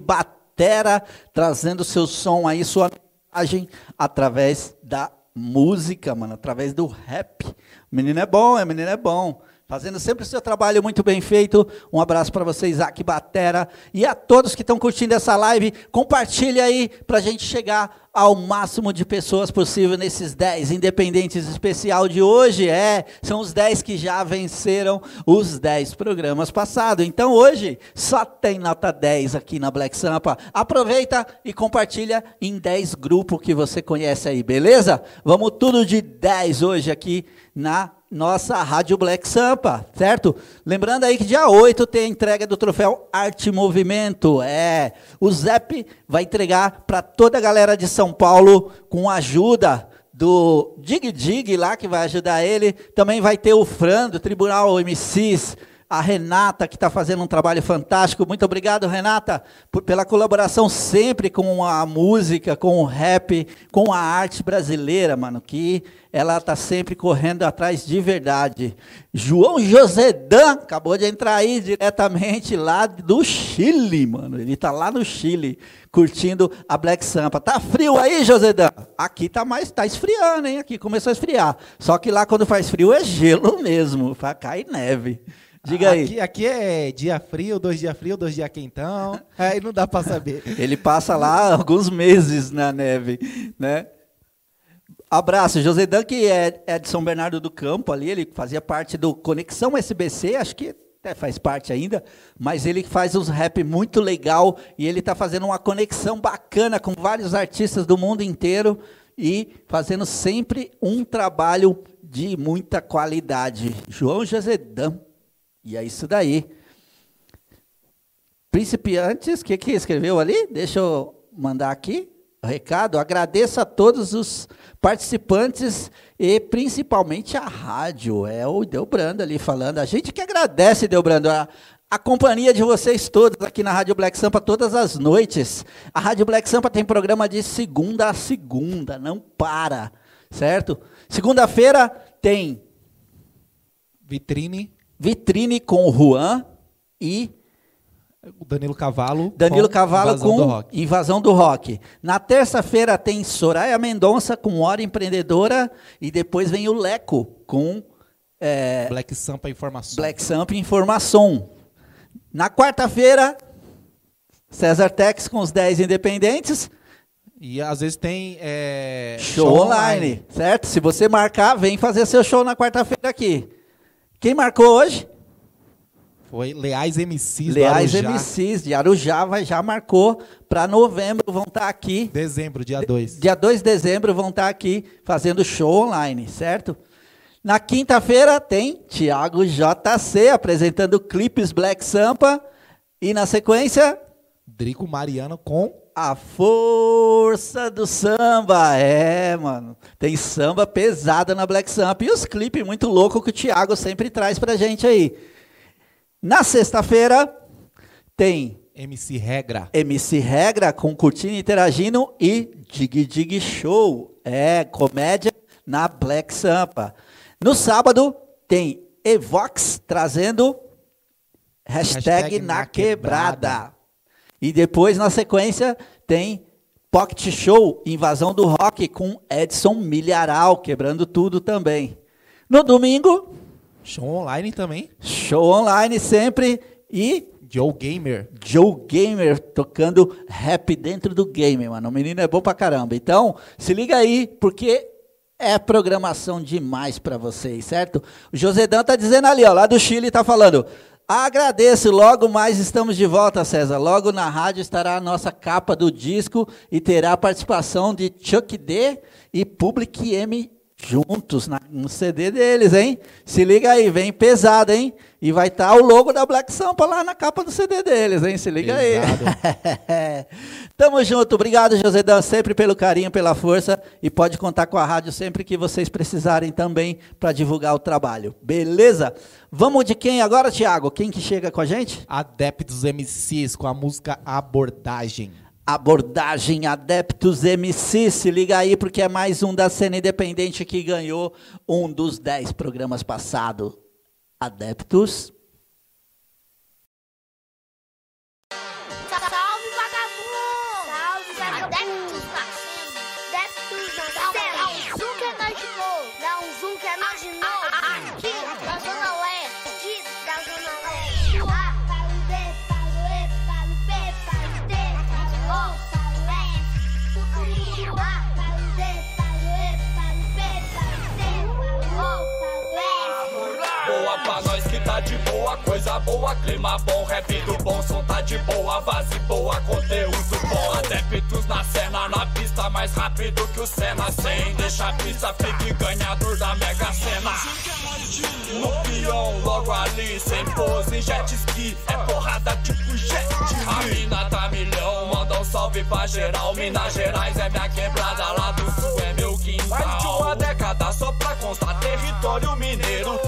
S1: Batera, trazendo seu som aí, sua mensagem, através da música, mano, através do rap. Menino é bom, é menino é bom. Fazendo sempre o seu trabalho muito bem feito. Um abraço para você, Isaac Batera. E a todos que estão curtindo essa live, compartilhe aí para a gente chegar ao máximo de pessoas possível nesses 10 independentes especial de hoje. É, são os 10 que já venceram os 10 programas passados. Então hoje só tem nota 10 aqui na Black Sampa. Aproveita e compartilha em 10 grupos que você conhece aí, beleza? Vamos tudo de 10 hoje aqui na nossa Rádio Black Sampa, certo? Lembrando aí que dia 8 tem a entrega do troféu Arte Movimento. É, o Zep vai entregar para toda a galera de São Paulo com ajuda do Dig Dig lá que vai ajudar ele. Também vai ter o Fran do Tribunal MCs, a Renata, que está fazendo um trabalho fantástico. Muito obrigado, Renata, por, pela colaboração sempre com a música, com o rap, com a arte brasileira, mano, que ela está sempre correndo atrás de verdade. João Josedan acabou de entrar aí diretamente lá do Chile, mano. Ele está lá no Chile, curtindo a Black Sampa. Tá frio aí, Josedan? Aqui tá mais, tá esfriando, hein? Aqui começou a esfriar. Só que lá quando faz frio é gelo mesmo, cai neve. Diga aí.
S2: Aqui, aqui é dia frio, dois dias frio, dois dias quentão. Aí não dá para saber.
S1: Ele passa lá alguns meses na neve, né? Abraço, José Dan, que é, é, de São Bernardo do Campo ali, ele fazia parte do Conexão SBC, acho que até faz parte ainda, mas ele faz uns rap muito legal e ele está fazendo uma conexão bacana com vários artistas do mundo inteiro e fazendo sempre um trabalho de muita qualidade. João Josedan. E é isso daí. Principiantes, o que, que escreveu ali? Deixa eu mandar aqui o recado. Agradeço a todos os participantes e principalmente a rádio. É o Delbrando ali falando. A gente que agradece, Delbrando, a, a companhia de vocês todos aqui na Rádio Black Sampa todas as noites. A Rádio Black Sampa tem programa de segunda a segunda, não para, certo? Segunda-feira tem
S2: Vitrine
S1: Vitrine com o Juan e
S2: o Danilo Cavalo.
S1: Danilo Cavalo invasão com do Invasão do Rock. Na terça-feira tem Soraya Mendonça com Hora Empreendedora e depois vem o Leco com é,
S2: Black Sampa Informação.
S1: Black Sampa Informação. Na quarta-feira, César Tex com os 10 independentes.
S2: E às vezes tem é,
S1: show, show online, online, certo? Se você marcar, vem fazer seu show na quarta-feira aqui. Quem marcou hoje?
S2: Foi Leais MCs
S1: Leais MCs de Arujá vai, já marcou para novembro, vão estar tá aqui.
S2: Dezembro, dia 2.
S1: Dia 2 de dezembro vão estar tá aqui fazendo show online, certo? Na quinta-feira tem Thiago JC apresentando clipes Black Sampa. E na sequência.
S2: Drico Mariano com
S1: a força do samba. É, mano. Tem samba pesada na Black Sampa. E os clipes muito loucos que o Thiago sempre traz pra gente aí. Na sexta-feira tem
S2: MC Regra.
S1: MC Regra com Curtindo Interagindo e Dig Dig Show. É, comédia na Black Sampa. No sábado tem Evox trazendo hashtag, hashtag na, quebrada. quebrada. E depois, na sequência, tem Pocket Show, Invasão do Rock, com Edson Milharal, quebrando tudo também. No domingo.
S2: Show online também.
S1: Show online sempre. E.
S2: Joe Gamer.
S1: Joe Gamer tocando rap dentro do game, mano. O menino é bom pra caramba. Então, se liga aí, porque é programação demais para vocês, certo? O Josedão tá dizendo ali, ó, lá do Chile, tá falando. Agradeço, logo mais estamos de volta, César. Logo na rádio estará a nossa capa do disco e terá a participação de Chuck D e Public M juntos na- no CD deles, hein? Se liga aí, vem pesado, hein? E vai estar o logo da Black Sampa lá na capa do CD deles, hein? Se liga aí. Tamo junto, obrigado, José Dan, sempre pelo carinho, pela força e pode contar com a rádio sempre que vocês precisarem também para divulgar o trabalho. Beleza? Vamos de quem agora, Thiago? Quem que chega com a gente?
S2: Adeptos MCs com a música Abordagem.
S1: Abordagem Adeptos MC, se liga aí porque é mais um da cena independente que ganhou um dos 10 programas passados. Adeptos.
S13: Boa, clima bom, rap do bom, som tá de boa, base boa, conteúdo bom. Adeptos na cena, na pista, mais rápido que o Senna, sem deixar pista, fique ganhador da Mega Sena. No peão, logo ali, sem pose, jet ski, é porrada tipo jet. A mina tá milhão, manda um salve pra geral. Minas Gerais é minha quebrada, lá do sul é meu quintal. Mais de uma década só pra constar território mineiro.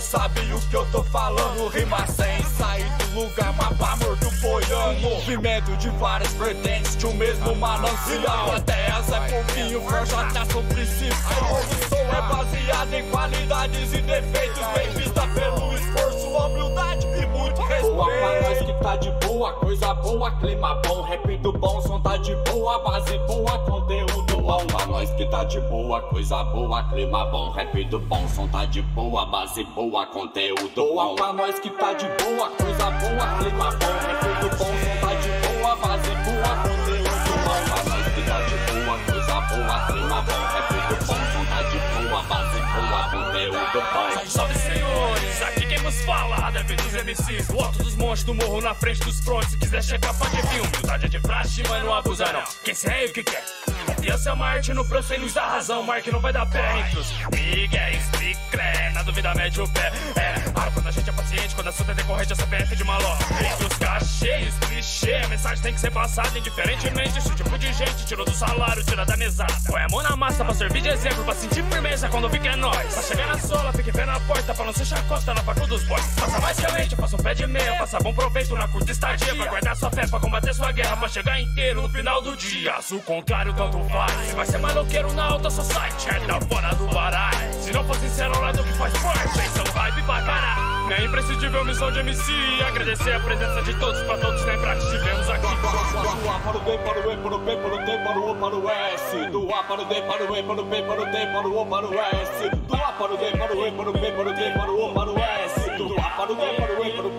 S13: Sabe o que eu tô falando. Rima sem sair do lugar, mapa morto boiando. Movimento de várias vertentes de um mesmo manancial. Ideias é pouquinho, forja até o princípio. A evolução é baseada em qualidades e defeitos. Bem vista pelo esforço, humildade e muito respeito. Boa pra nós que tá de boa, coisa boa, clima bom, rap do bom, som tá de boa, base boa, conteúdo bom. Pra nós que tá de boa, coisa boa, clima bom, rap do bom, som tá de boa, base boa, conteúdo bom. Pra nós que tá de boa, coisa boa, clima bom, rap do bom, som tá de boa, base boa, conteúdo bom. Pra nós que tá de boa, coisa boa, clima bom, rap do bom, som tá de boa, base boa, conteúdo bom.
S14: Salve senhores, aqui quem nos fala, deve dos MCs, do alto dos montes do morro na frente dos fronts. Se quiser chegar, pode vir. Humildade é de praxe, mas não abusa não. Quem se é o que quer? Confiança é arte no processo sem luz da razão. Marque não vai dar pé entre os Striclé, na dúvida mete o pé. É, para quando a gente é paciente, quando a assunto é decorrente, a CPF de maló. Entre os cachês, clichê, a mensagem tem que ser passada indiferentemente. Esse tipo de gente tirou do salário, tira da mesada. Põe a mão na massa pra servir de exemplo, pra sentir firmeza quando vi que é nós. Pra chegar na sola, fique vendo a porta, pra não ser chacota na facu dos boys. Faça mais que a faça um pé de meia, faça bom proveito na curta estadia. Pra guardar sua fé, pra combater sua guerra, pra chegar inteiro no final do dia. Se o contrário tanto faz, vai ser maloqueiro na alta society, é da fora do baralho. Se não for sincero, lá do que faz parte, pensão hype pra caralho. Minha imprescindível missão de MC, agradecer a presença de todos, pra todos lembrar que estivemos aqui.
S13: Do A para o D, para o E, para o P, para o T, para o O, para o S. Do A para o D, para o E, para o P, para o T, para o O, para o S. Do A para o D, para o E, para o P, para o T, para o O, para o S. Do A para o D, para o E, para o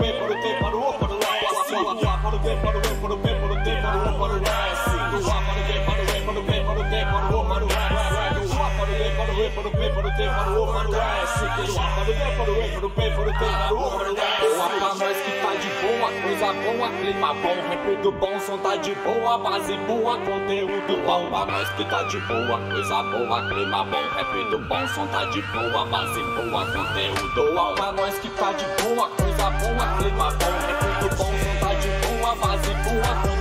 S13: para o para o O, para o S. Do A para o D, para o E, para o P, para o T, para o O, para o S. Boa pra nós que tá de boa, coisa boa, clima bom, rap do bom, som tá de boa, base boa, conteúdo bom. Pra nós que tá de boa, coisa boa, clima bom, rap do bom, som tá de boa, base boa, conteúdo bom. Pra nós que tá de boa, coisa boa, clima bom, rap do bom, som tá de boa, base boa, conteúdo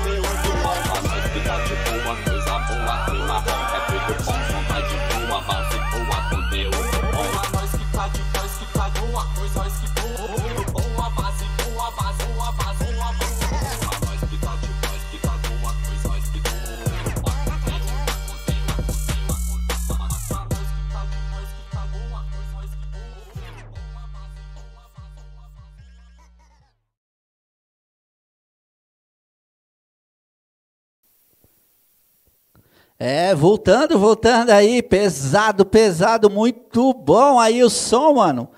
S1: É, voltando, voltando aí, pesado, pesado, muito bom aí o som, mano.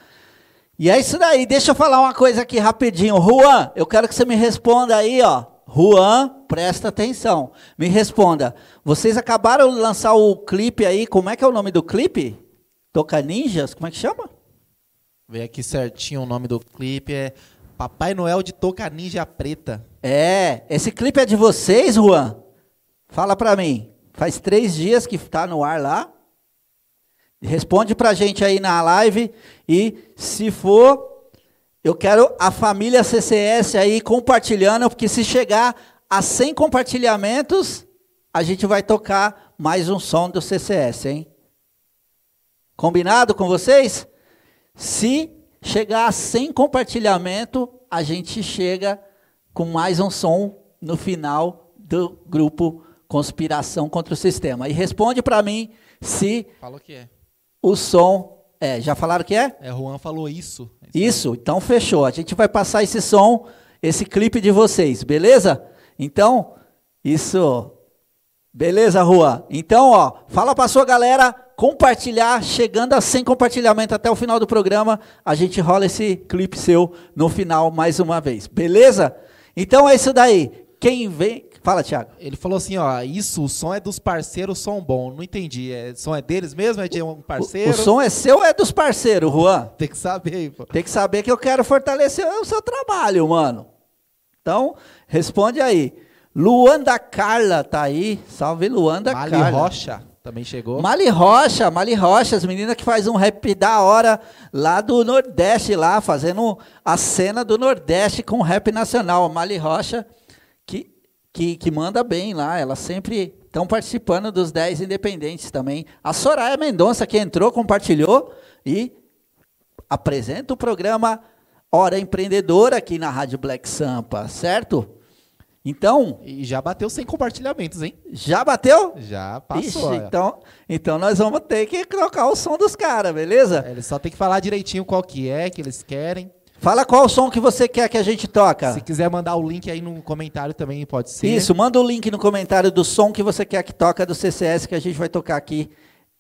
S1: E é isso daí, deixa eu falar uma coisa aqui rapidinho. Juan, eu quero que você me responda aí, ó. Juan, presta atenção. Me responda. Vocês acabaram de lançar o clipe aí, como é que é o nome do clipe? Toca Ninjas? Como é que chama?
S2: Vem aqui certinho o nome do clipe, é Papai Noel de Toca Ninja Preta.
S1: É, esse clipe é de vocês, Juan? Fala pra mim. Faz três dias que tá no ar lá. Responde pra gente aí na live. E se for, eu quero a família CCS aí compartilhando, porque se chegar a 100 compartilhamentos, a gente vai tocar mais um som do CCS, hein? Combinado com vocês? Se chegar a 100 compartilhamento, a gente chega com mais um som no final do grupo Conspiração contra o Sistema. E responde para mim se
S2: Falou que é.
S1: o som é. Já falaram que é?
S2: É, Juan falou isso.
S1: Isso, então fechou. A gente vai passar esse som, esse clipe de vocês, beleza? Então, isso. Beleza, Juan? Então, ó, fala pra sua galera compartilhar, chegando a 100 compartilhamento até o final do programa, a gente rola esse clipe seu no final mais uma vez, beleza? Então é isso daí. Quem vem. Fala, Thiago.
S2: Ele falou assim, ó, isso, o som é dos parceiros, som bom. Não entendi. É, o som é deles mesmo? É de um parceiro?
S1: O som é seu ou é dos parceiros, Juan?
S2: Tem que saber aí, pô.
S1: Tem que saber que eu quero fortalecer o seu trabalho, mano. Então, responde aí. Luanda Carla tá aí. Salve, Luanda
S2: Mali
S1: Carla.
S2: Rocha também chegou.
S1: Mali Rocha, Mali Rocha, as meninas que faz um rap da hora lá do Nordeste, lá, fazendo a cena do Nordeste com rap nacional. Mali Rocha, que, que, manda bem lá, elas sempre estão participando dos 10 independentes também. A Soraya Mendonça, que entrou, compartilhou e apresenta o programa Hora Empreendedora aqui na Rádio Black Sampa, certo? Então.
S2: E já bateu 100 compartilhamentos, hein?
S1: Já bateu?
S2: Já passou.
S1: Ixi, então, então nós vamos ter que trocar o som dos caras, beleza?
S2: É, Eles só tem que falar direitinho qual que é, que eles querem.
S1: Fala qual o som que você quer que a gente toca.
S2: Se quiser mandar o link aí no comentário também pode ser.
S1: Isso, manda o link no comentário do som que você quer que toca do CCS que a gente vai tocar aqui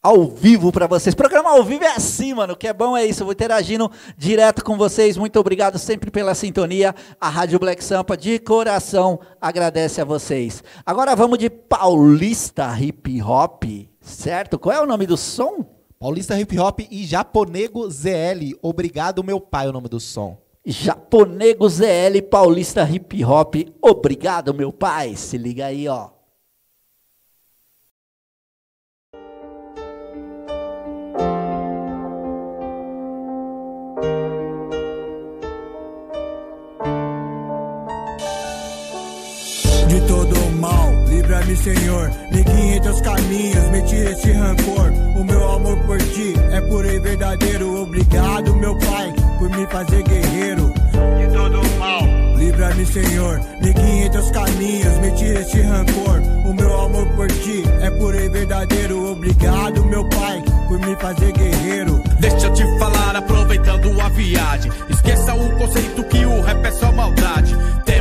S1: ao vivo para vocês. Programa ao vivo é assim, mano. O que é bom é isso. Eu vou interagindo direto com vocês. Muito obrigado sempre pela sintonia. A Rádio Black Sampa de coração agradece a vocês. Agora vamos de Paulista Hip Hop, certo? Qual é o nome do som?
S2: Paulista Hip Hop e Japonego ZL. Obrigado, meu pai, o nome do som.
S1: Japonego ZL Paulista Hip Hop. Obrigado, meu pai. Se liga aí, ó.
S15: Livra-me, Senhor, me guie em teus caminhos, me tira esse rancor. O meu amor por ti é puro e verdadeiro. Obrigado, meu Pai, por me fazer guerreiro. De todo o mal. Livra-me, Senhor, me guie em teus caminhos, me tira esse rancor. O meu amor por ti é puro e verdadeiro. Obrigado, meu Pai, por me fazer guerreiro.
S16: Deixa eu te falar, aproveitando a viagem. Esqueça o conceito que o rap é só maldade. Temos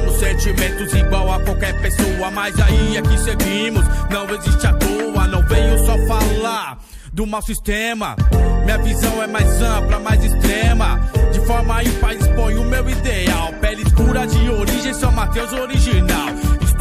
S16: sentimentos igual a qualquer pessoa, mas aí é que seguimos. Não existe à toa, não venho só falar do mau sistema. Minha visão é mais ampla, mais extrema. De forma ímpar expõe o meu ideal. Pele escura de origem, São Mateus original.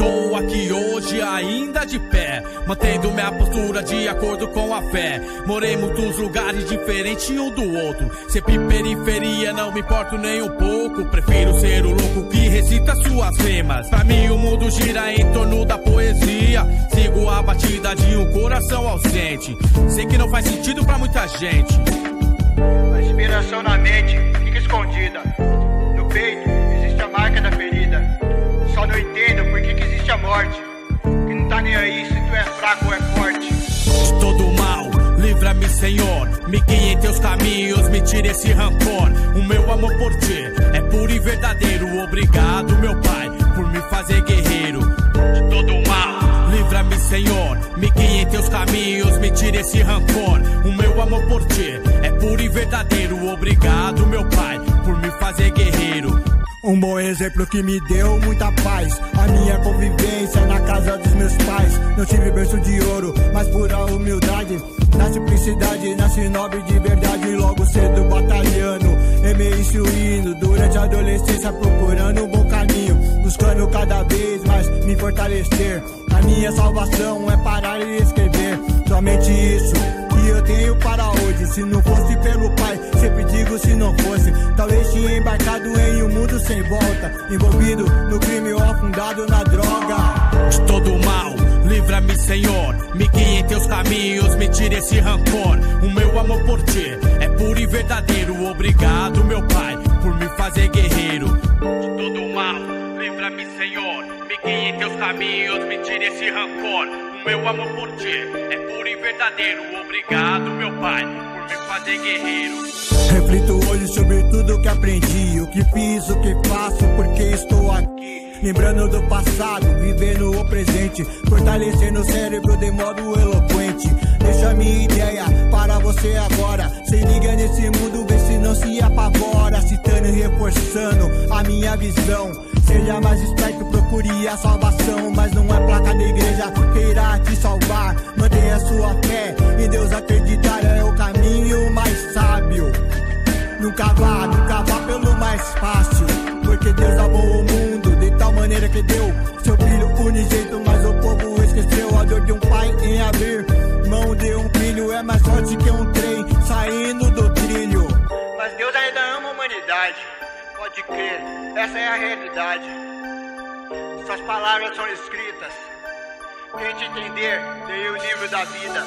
S16: Estou aqui hoje ainda de pé, mantendo minha postura de acordo com a fé. Morei muitos lugares diferentes um do outro. Sempre periferia, não me importo nem um pouco. Prefiro ser o louco que recita suas rimas. Pra mim o mundo gira em torno da poesia. Sigo a batida de um coração ausente. Sei que não faz sentido pra muita gente.
S17: A inspiração na mente fica escondida. No peito existe a marca da ferida. Só não entendo a morte. Que não tá nem aí se tu é fraco ou é forte.
S16: de todo mal. Livra-me, Senhor, me guie em teus caminhos, me tire esse rancor. O meu amor por ti é puro e verdadeiro. Obrigado, meu Pai, por me fazer guerreiro de todo mal. Livra-me, Senhor, me guie em teus caminhos, me tire esse rancor. O meu amor por ti é puro e verdadeiro. Obrigado, meu Pai, por me fazer guerreiro.
S15: Um bom exemplo que me deu muita paz. A minha convivência na casa dos meus pais. Não tive berço de ouro, mas pura humildade. Na simplicidade, nasci nobre de verdade. Logo cedo batalhando, e me instruindo. Durante a adolescência, procurando um bom caminho. Buscando cada vez mais me fortalecer. A minha salvação é parar e escrever. Somente isso eu tenho para hoje. Se não fosse pelo Pai, sempre digo se não fosse. Talvez tinha embarcado em um mundo sem volta. Envolvido no crime ou afundado na droga.
S16: de todo mal. livra-me, Senhor. Me guie em teus caminhos, me tire esse rancor. O meu amor por ti é puro e verdadeiro. Obrigado, meu Pai, por me fazer guerreiro. De todo mal, livra-me, Senhor. Guie em teus caminhos, me tire esse rancor. O meu amor por ti é puro e verdadeiro. Obrigado, meu Pai, por me fazer guerreiro.
S15: Reflito hoje sobre tudo que aprendi, o que fiz, o que faço, porque estou aqui. Lembrando do passado, vivendo o presente, fortalecendo o cérebro de modo eloquente. Deixa a minha ideia para você agora. Se liga nesse mundo, se não se apavora. Citando e reforçando a minha visão. Seja mais esperto, procure a salvação. Mas não é placa da igreja que irá te salvar. Mantenha sua fé em Deus acreditar, é o caminho mais sábio. Nunca vá, nunca vá pelo mais fácil. Porque Deus amou o mundo de tal maneira que deu seu filho unigênito. Mas o povo esqueceu a dor de um
S17: Essa é a realidade. Suas palavras são escritas. Tente entender, leia o livro da vida.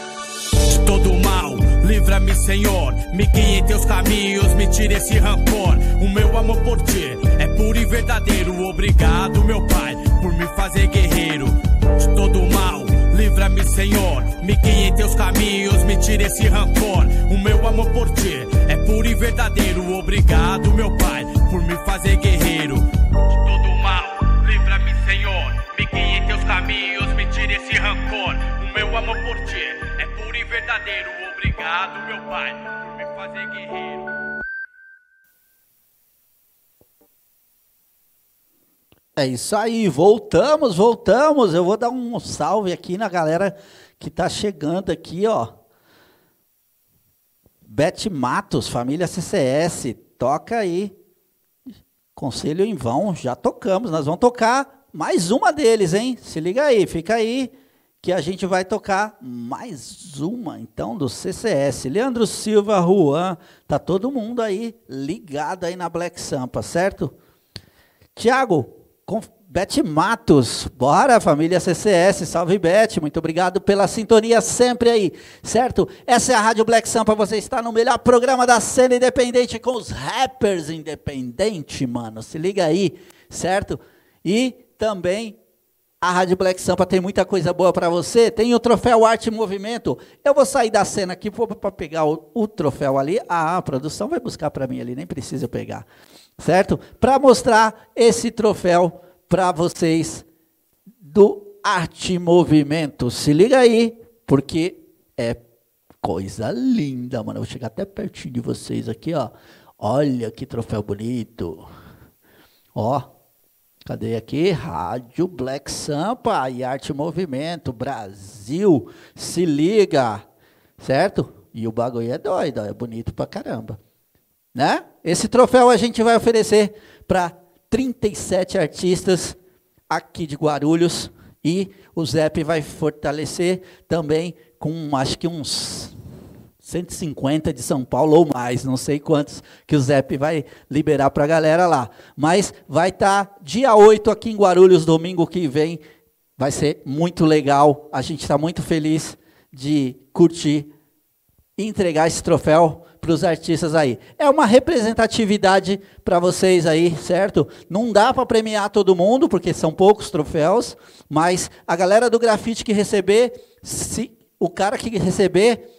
S16: todo mal. Livra-me, Senhor, me guie em teus caminhos, me tire esse rancor. O meu amor por ti é puro e verdadeiro. Obrigado, meu Pai, por me fazer guerreiro. De todo mal, livra-me, Senhor, me guie em teus caminhos, me tire esse rancor. O meu amor por ti é puro e verdadeiro. Obrigado, meu Pai, por me fazer guerreiro. De todo mal, livra-me, Senhor, me guie em teus caminhos, me tire esse rancor. O meu amor por ti é puro e verdadeiro. Obrigado, meu Pai, por me fazer guerreiro.
S1: É isso aí, voltamos, voltamos. Eu vou dar um salve aqui na galera que tá chegando aqui, ó. Bete Matos, família CCS, toca aí. Conselho em vão, já tocamos. Nós vamos tocar mais uma deles, hein? Se liga aí, fica aí que a gente vai tocar mais uma, então, do CCS. Leandro Silva, Juan, tá todo mundo aí ligado aí na Black Sampa, certo? Tiago, Bete Matos, bora família CCS, salve Bete, muito obrigado pela sintonia sempre aí, certo? Essa é a Rádio Black Sampa, você está no melhor programa da cena independente com os rappers independentes, mano, se liga aí, certo? E também a Rádio Black Sampa tem muita coisa boa para você. Tem o troféu Arte e Movimento. Eu vou sair da cena aqui para pegar o, o, troféu ali. Ah, a produção vai buscar para mim ali, nem precisa pegar. Certo? Para mostrar esse troféu para vocês do Arte Movimento. Se liga aí, porque é coisa linda, mano. Eu vou chegar até pertinho de vocês aqui, ó. Olha que troféu bonito. Ó, Cadê aqui? Rádio Black Sampa e Arte Movimento, Brasil, se liga, certo? E o bagulho é doido, é bonito pra caramba. Né? Esse troféu a gente vai oferecer para 37 artistas aqui de Guarulhos e o Zep vai fortalecer também com acho que uns 150 de São Paulo ou mais, não sei quantos que o Zep vai liberar para a galera lá. Mas vai estar tá dia 8 aqui em Guarulhos, domingo que vem. Vai ser muito legal. A gente está muito feliz de curtir e entregar esse troféu para os artistas aí. É uma representatividade para vocês aí, certo? Não dá para premiar todo mundo, porque são poucos troféus, mas a galera do grafite que receber, se o cara que receber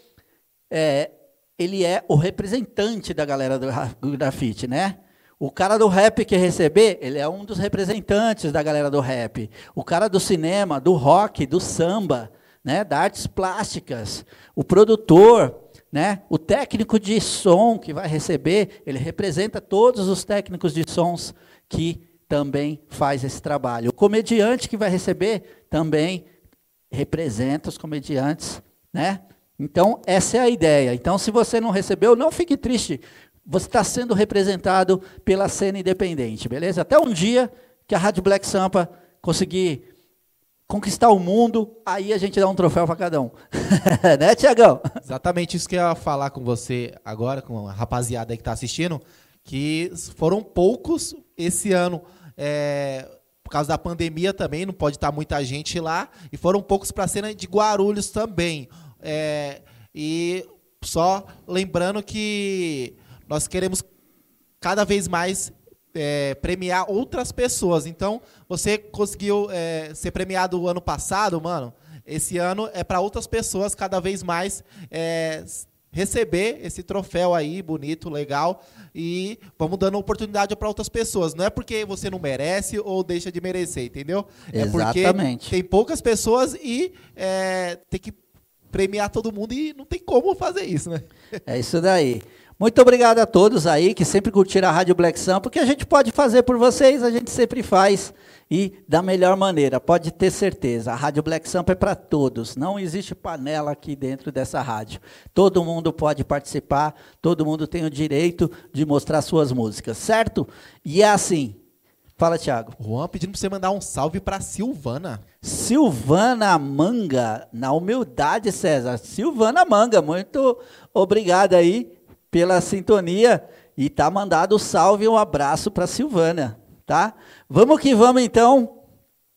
S1: é, ele é o representante da galera do grafite, né? O cara do rap que receber, ele é um dos representantes da galera do rap. O cara do cinema, do rock, do samba, né, das artes plásticas, o produtor, né, o técnico de som que vai receber, ele representa todos os técnicos de sons que também faz esse trabalho. O comediante que vai receber também representa os comediantes, né? Então, essa é a ideia. Então, se você não recebeu, não fique triste. Você está sendo representado pela cena independente, beleza? Até um dia que a Rádio Black Sampa conseguir conquistar o mundo, aí a gente dá um troféu para cada um. né, Tiagão?
S2: Exatamente isso que eu ia falar com você agora, com a rapaziada que está assistindo, que foram poucos esse ano. É, por causa da pandemia também, não pode estar muita gente lá. E foram poucos para a cena de Guarulhos também. É, e só lembrando que nós queremos cada vez mais é, premiar outras pessoas. Então, você conseguiu é, ser premiado o ano passado, mano. Esse ano é para outras pessoas cada vez mais é, receber esse troféu aí, bonito, legal, e vamos dando oportunidade para outras pessoas. Não é porque você não merece ou deixa de merecer, entendeu? É
S1: Exatamente.
S2: porque tem poucas pessoas e é, tem que premiar todo mundo e não tem como fazer isso, né?
S1: É isso daí. Muito obrigado a todos aí que sempre curtiram a Rádio Black Sun, porque a gente pode fazer por vocês, a gente sempre faz e da melhor maneira, pode ter certeza. A Rádio Black Sampa é para todos, não existe panela aqui dentro dessa rádio. Todo mundo pode participar, todo mundo tem o direito de mostrar suas músicas, certo? E é assim. Fala, Thiago.
S2: Juan pedindo para você mandar um salve para Silvana.
S1: Silvana Manga, na humildade, César. Silvana Manga, muito obrigado aí pela sintonia e tá mandado um salve e um abraço para Silvana, tá? Vamos que vamos então.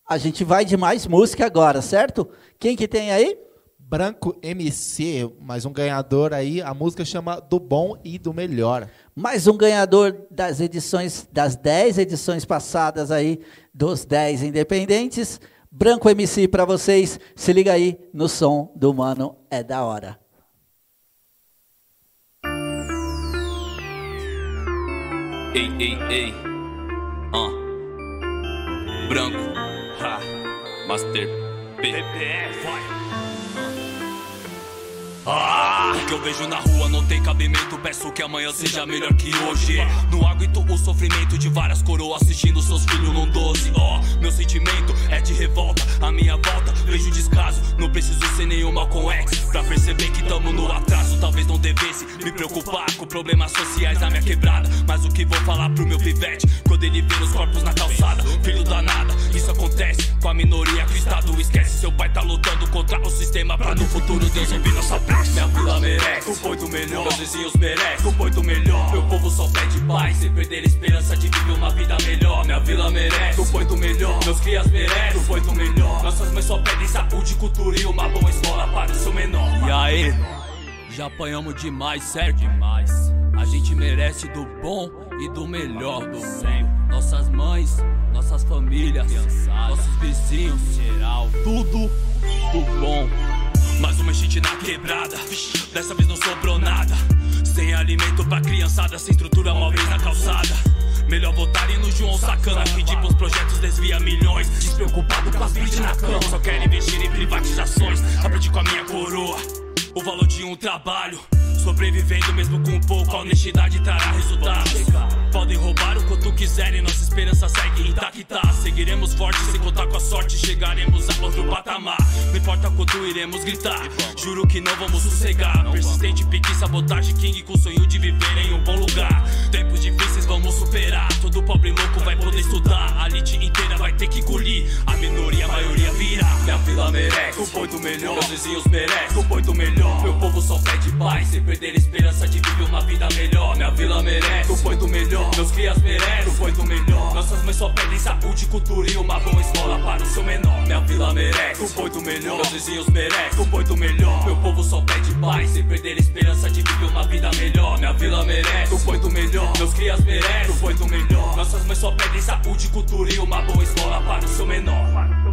S1: A gente vai de mais música agora, certo? Quem que tem aí?
S2: Branco MC, mais um ganhador aí. A música chama Do Bom e do Melhor.
S1: Mais um ganhador das edições, das 10 edições passadas aí, dos 10 independentes. Branco MC para vocês. Se liga aí no som do Mano é da hora.
S18: Ei, ei, ei. Ah. Branco. Ha. Master P. vai. Ah, o que eu vejo na rua não tem cabimento. Peço que amanhã seja melhor que hoje. Não aguento o sofrimento de várias coroas assistindo seus filhos num doce. Ó, oh, meu sentimento é de revolta. A minha volta, vejo descaso. Não preciso ser nenhuma com ex pra perceber que tamo no atraso. Talvez não devesse me preocupar com problemas sociais na minha quebrada. Mas o que vou falar pro meu pivete quando ele vê os corpos na calçada? Filho danada, isso acontece com a minoria que o Estado esquece. Seu pai tá lutando contra o sistema pra no futuro Deus ouvir nossa minha vila merece o poito melhor. Meus vizinhos merecem o poito melhor. Meu povo só pede paz, sem perder a esperança de viver uma vida melhor. Minha vila merece o poito melhor. Meus crias merecem o poito melhor. Nossas mães só pedem saúde, cultura e uma boa escola para o seu menor. E aí? Já apanhamos demais, sério demais. A gente merece do bom e do melhor do meio. Nossas mães, nossas famílias, nossos vizinhos, geral, tudo do bom. Mais uma enchente na quebrada, dessa vez não sobrou nada. Sem alimento pra criançada, sem estrutura móveis na calçada. Melhor votarem no João Sacana, de bons projetos desvia milhões. Despreocupado com as bridges na cama, só quer investir em privatizações. Aprendi com a minha coroa o valor de um trabalho. Sobrevivendo mesmo com pouco, a honestidade trará resultados. Podem roubar o quanto quiserem, nossa esperança segue intacta. Seguiremos fortes sem contar com a sorte, chegaremos a outro patamar. Não importa quanto iremos gritar, juro que não vamos sossegar. Persistente, pique, sabotagem, king com sonho de viver em um bom lugar. Tempos difíceis vamos superar, todo pobre louco vai poder estudar. A elite inteira vai ter que engolir, a minoria, a maioria virá. Minha vila merece o poito melhor, meus vizinhos merecem o poito melhor. Meu povo só pede paz, sem perder a esperança de viver uma vida melhor. Minha vila merece o poito melhor. Meus crias merecem, foi do melhor. Nossas mães só pedem saúde, cultura e uma boa escola para o seu menor. Minha vila merece, foi do melhor. Meus vizinhos merecem, foi do melhor. Meu povo só pede paz, sem perder a esperança de viver uma vida melhor. Minha vila merece, foi do melhor. Meus crias merecem, foi do melhor. Nossas mães só pedem saúde, cultura e uma boa escola para o seu menor.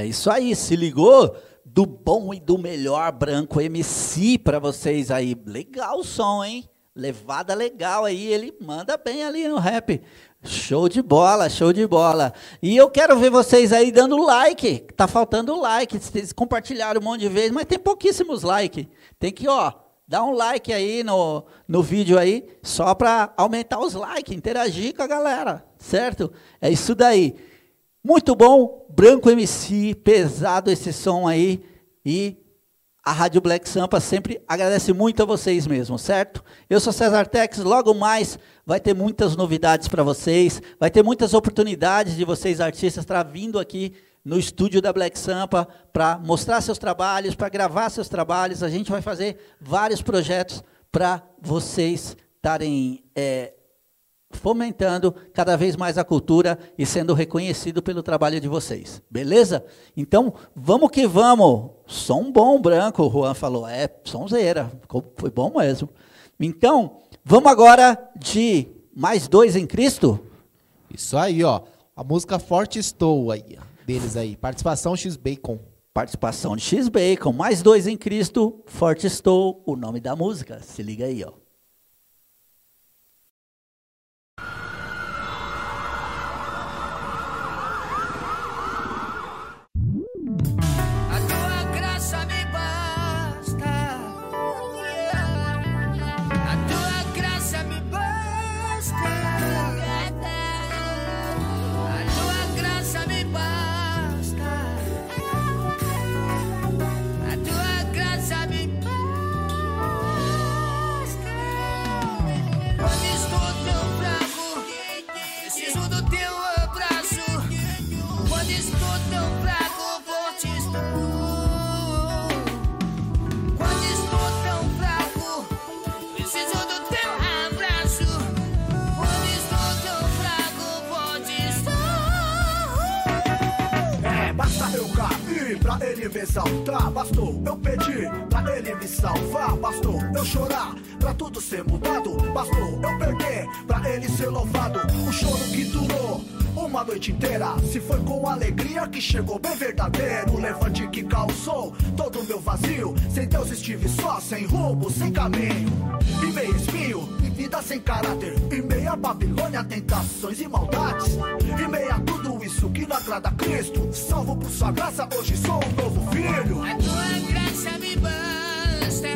S1: É isso aí, se ligou? Do bom e do melhor Branco MC para vocês aí. Legal o som, hein? Levada legal aí, ele manda bem ali no rap. Show de bola, show de bola. E eu quero ver vocês aí dando like. Tá faltando like. Vocês compartilharam um monte de vezes, mas tem pouquíssimos likes. Tem que, ó, dar um like aí no, no vídeo aí, só para aumentar os likes, interagir com a galera, certo? É isso daí. Muito bom, Branco MC, pesado esse som aí. E a Rádio Black Sampa sempre agradece muito a vocês mesmo, certo? Eu sou César Tex, logo mais vai ter muitas novidades para vocês, vai ter muitas oportunidades de vocês artistas estar vindo aqui no estúdio da Black Sampa para mostrar seus trabalhos, para gravar seus trabalhos. A gente vai fazer vários projetos para vocês estarem é, fomentando cada vez mais a cultura e sendo reconhecido pelo trabalho de vocês. Beleza? Então, vamos que vamos. Som bom branco, o Juan falou. É, sonzeira. Foi bom mesmo. Então, vamos agora de mais dois em Cristo?
S2: Isso aí, ó. A música Forte Estou aí, deles aí. Participação X Bacon.
S1: Participação de X Bacon, mais dois em Cristo, Forte Estou, o nome da música. Se liga aí, ó.
S19: Ele me exaltar. Bastou eu pedir pra ele me salvar. Bastou eu chorar pra tudo ser mudado. Bastou eu perder pra ele ser louvado. O choro que durou. Uma noite inteira, se foi com alegria que chegou bem verdadeiro. Levante que causou todo o meu vazio. Sem Deus estive só, sem rumo, sem caminho. E meio espinho, e vida sem caráter. E meia Babilônia, tentações e maldades. E meia tudo isso que não agrada a Cristo. Salvo por sua graça, hoje sou um novo filho.
S20: A tua graça me basta,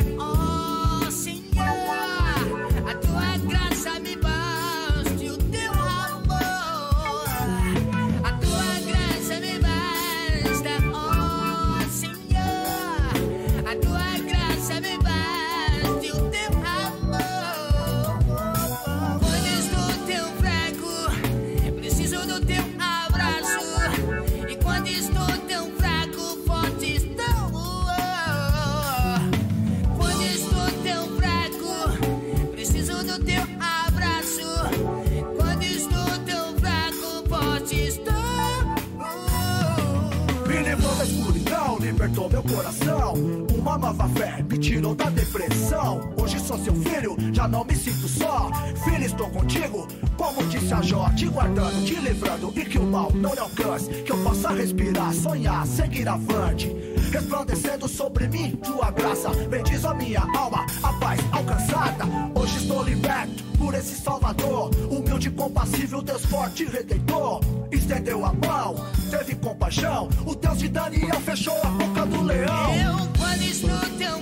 S19: meu coração. Uma nova fé me tirou da depressão. Hoje sou seu filho, já não me sinto só. Filho, estou contigo, como disse a Jó, te guardando, te livrando e que o mal não lhe alcance. Que eu possa respirar, sonhar, seguir avante. Resplandecendo sobre mim tua graça. Bendiz a minha alma, a paz alcançada. Hoje estou liberto por esse Salvador. Humilde, compassível, Deus forte, e redentor. Estendeu a mão, teve compaixão. O Deus de Daniel fechou a boca do leão.
S20: Eu, quando estou tão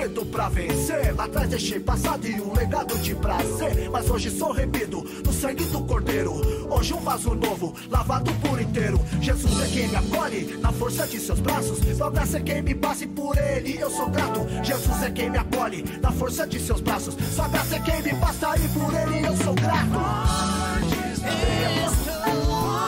S19: nascido pra vencer. Lá atrás deixei passado e um legado de prazer. Mas hoje sou remido no sangue do cordeiro. Hoje um vaso novo, lavado por inteiro. Jesus é quem me acolhe na força de seus braços. Graça é quem me passe por ele, eu sou grato. Jesus é quem me acolhe na força de seus braços. Sua graça é quem me passa e por ele eu sou grato.
S20: Estou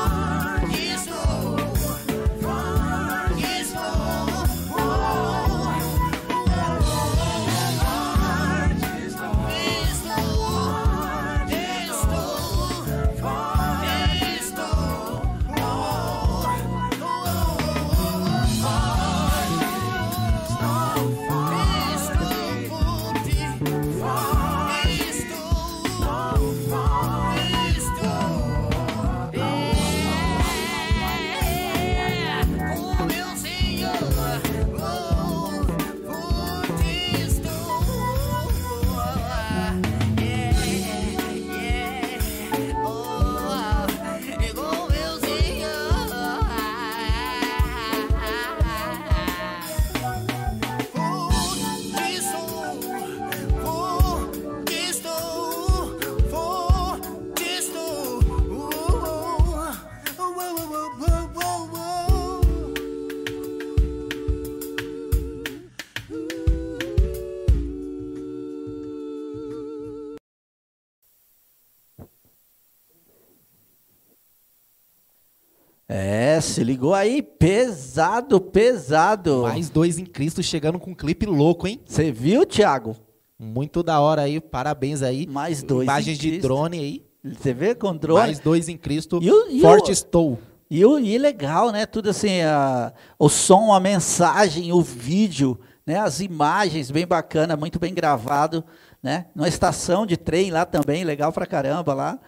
S1: se ligou aí, pesado, pesado.
S2: Mais dois em Cristo chegando com um clipe louco, hein?
S1: Você viu, Thiago?
S2: Muito da hora aí, parabéns aí.
S1: Mais dois
S2: Imagens de
S1: Cristo.
S2: drone aí.
S1: Você vê com drone?
S2: Mais dois em Cristo.
S1: E o- e
S2: Forte
S1: o-
S2: estou.
S1: E, o, e legal, né? Tudo assim, a- o som, a mensagem, o vídeo, né? As imagens, bem bacana, muito bem gravado, né? Numa estação de trem lá também, legal pra caramba lá.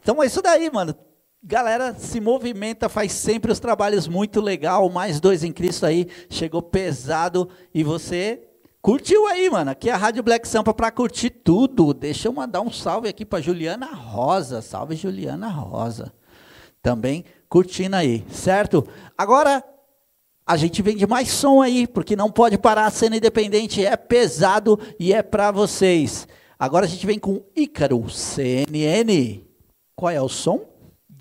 S1: Então é isso daí, mano. Galera se movimenta, faz sempre os trabalhos muito legal. Mais dois em Cristo aí, chegou pesado e você curtiu aí, mano. Aqui é a Rádio Black Sampa pra curtir tudo. Deixa eu mandar um salve aqui pra Juliana Rosa. Salve Juliana Rosa também curtindo aí, certo? Agora a gente vem de mais som aí, porque não pode parar a cena independente, é pesado e é pra vocês. Agora a gente vem com Ícaro CNN. Qual é o som?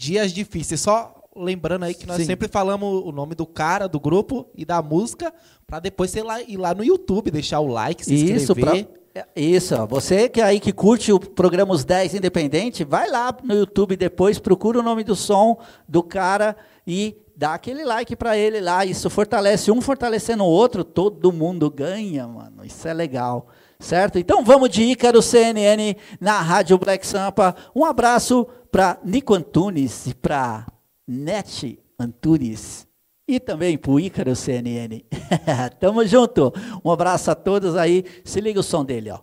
S2: Dias difíceis. Só lembrando aí que nós
S1: Sim.
S2: sempre falamos o nome do cara, do grupo e da música, pra depois você ir lá, ir lá no YouTube, deixar o like, se
S1: Isso, pra,
S2: inscrever.
S1: é, isso, você que aí que curte o programa Os 10 Independente, vai lá no YouTube depois, procura o nome do som do cara e dá aquele like pra ele lá. Isso fortalece um fortalecendo o outro, todo mundo ganha, mano. Isso é legal. Certo? Então vamos de Ícaro CNN na Rádio Black Sampa. Um abraço para Nico Antunes e para Net Antunes. E também pro Ícaro CNN. Tamo junto. Um abraço a todos aí. Se liga o som dele, ó.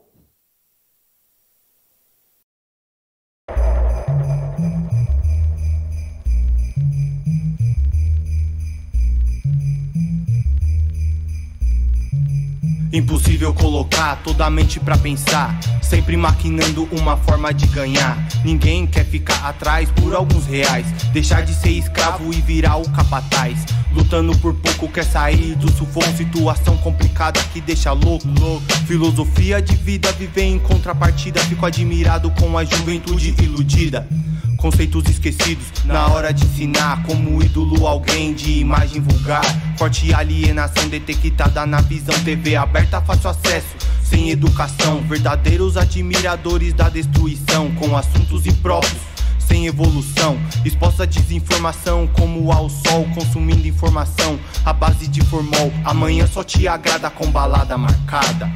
S21: Impossível colocar toda a mente pra pensar, sempre maquinando uma forma de ganhar. Ninguém quer ficar atrás por alguns reais, deixar de ser escravo e virar o capataz. Lutando por pouco quer sair do sufoco, situação complicada que deixa louco. Filosofia de vida, viver em contrapartida, fico admirado com a juventude iludida. Conceitos esquecidos na hora de ensinar Como ídolo alguém de imagem vulgar Forte alienação detectada na visão TV aberta, fácil acesso Sem educação, verdadeiros admiradores da destruição Com assuntos impróprios sem evolução, exposta à desinformação como ao sol, consumindo informação à base de formol. Amanhã só te agrada com balada marcada.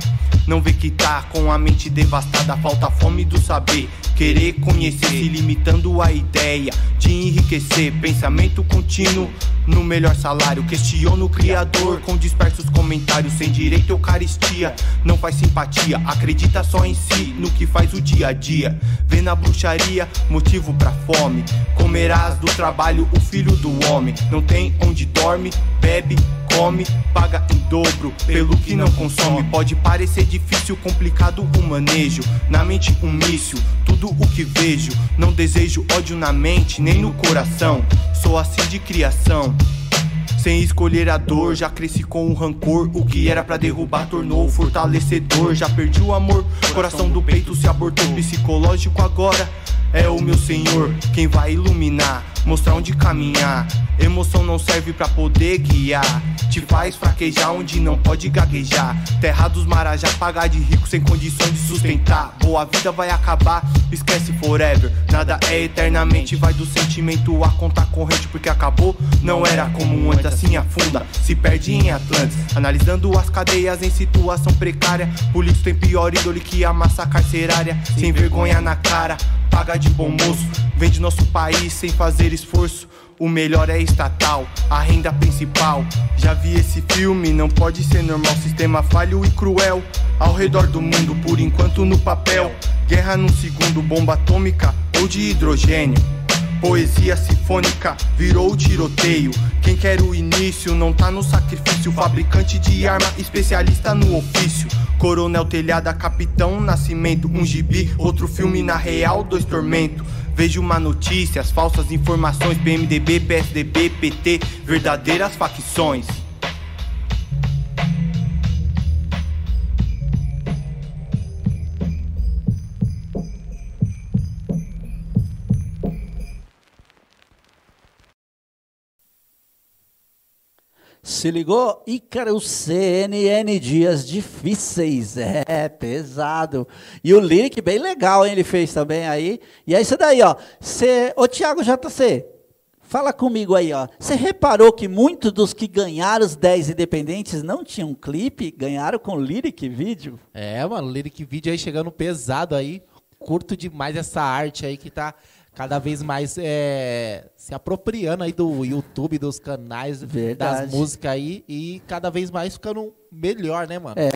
S21: Não vê que tá com a mente devastada, falta fome do saber. Querer conhecer, se limitando à ideia de enriquecer. Pensamento contínuo no melhor salário. Questiono o Criador com dispersos comentários. Sem direito Eucaristia, não faz simpatia. Acredita só em si, no que faz o dia a dia. Vê na bruxaria, motivo pra fome. Comerás do trabalho o filho do homem. Não tem onde dorme, bebe, come, paga em dobro pelo que não consome. Pode parecer difícil, complicado o manejo. Na mente um míssil, tudo o que vejo. Não desejo ódio na mente, nem no coração. Sou assim de criação. Sem escolher a dor, já cresci com o rancor. O que era pra derrubar tornou fortalecedor. Já perdi o amor, coração do peito se abortou. Psicológico agora é o meu senhor, quem vai iluminar, mostrar onde caminhar. Emoção não serve pra poder guiar, te faz fraquejar onde não pode gaguejar. Terra dos marajá, pagar de rico sem condições de sustentar. Boa vida vai acabar, esquece forever. Nada é eternamente, vai do sentimento a conta corrente, porque acabou. Não era como antes, assim afunda, se perde em Atlantis. Analisando as cadeias em situação precária, político tem pior ídole que a massa carcerária. Sem vergonha na cara, paga de bom moço, vende nosso país sem fazer esforço. O melhor é estatal, a renda principal. Já vi esse filme, não pode ser normal. Sistema falho e cruel. Ao redor do mundo, por enquanto no papel. Guerra num segundo, bomba atômica ou de hidrogênio. Poesia sinfônica virou tiroteio. Quem quer o início não tá no sacrifício. Fabricante de arma, especialista no ofício. Coronel Telhada, Capitão Nascimento. Um gibi, outro filme na real, dois tormento. Vejo uma notícia, as falsas informações. PMDB, PSDB, PT, verdadeiras facções.
S1: Se ligou? Ícaro CNN Dias Difíceis. É, pesado. E o lyric bem legal, hein? Ele fez também aí. E é isso daí, ó. Cê, ô, Thiago JC, Fala comigo aí, ó. Você reparou que muitos dos que ganharam os 10 independentes não tinham clipe, ganharam com lyric vídeo?
S2: É, mano, lyric vídeo aí chegando pesado aí. Curto demais essa arte aí que tá cada vez mais é, se apropriando aí do YouTube, dos canais,
S1: Verdade.
S2: das músicas aí e cada vez mais ficando melhor, né, mano?
S1: É.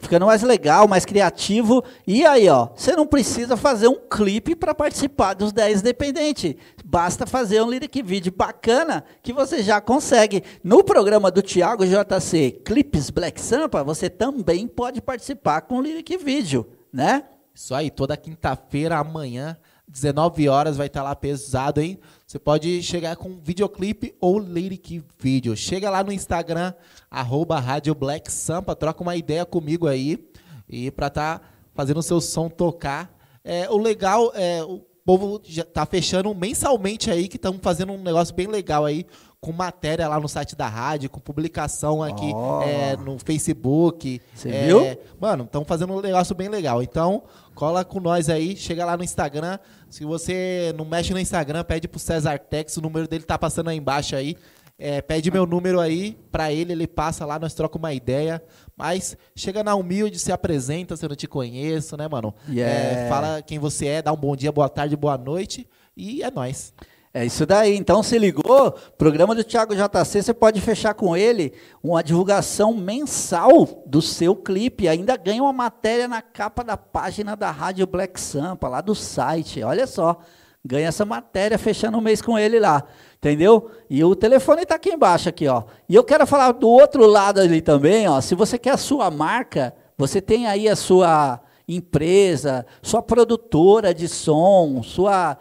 S1: Ficando mais legal, mais criativo. E aí, ó, você não precisa fazer um clipe para participar dos 10 independentes. Basta fazer um lyric vídeo bacana que você já consegue. No programa do Thiago JC Clips Black Sampa, você também pode participar com lyric vídeo, né?
S2: Isso aí, toda quinta-feira, amanhã, 19 horas, vai estar lá pesado, hein? Você pode chegar com videoclipe ou lyric vídeo. Chega lá no Instagram, arroba Rádio Black Sampa, troca uma ideia comigo aí. E pra tá fazendo o seu som tocar. É, o legal é o povo já tá fechando mensalmente aí, que estamos fazendo um negócio bem legal aí, com matéria lá no site da rádio, com publicação aqui
S1: Ó.
S2: é, no Facebook.
S1: Você
S2: É,
S1: viu?
S2: Mano, estão fazendo um negócio bem legal. Então, cola com nós aí, chega lá no Instagram. Se você não mexe no Instagram, pede pro César Tex, o número dele tá passando aí embaixo aí. É, pede meu número aí pra ele, ele passa lá, nós trocamos uma ideia. Mas chega na humilde, se apresenta, se eu não te conheço, né, mano?
S1: Yeah.
S2: É, fala quem você é, dá um bom dia, boa tarde, boa noite. E é nóis.
S1: É isso daí. Então, se ligou, programa do Thiago JC, você pode fechar com ele uma divulgação mensal do seu clipe. Ainda ganha uma matéria na capa da página da Rádio Black Sampa, lá do site. Olha só, ganha essa matéria fechando o mês com ele lá. Entendeu? E o telefone está aqui embaixo, aqui, ó. E eu quero falar do outro lado ali também, ó. Se você quer a sua marca, você tem aí a sua empresa, sua produtora de som, sua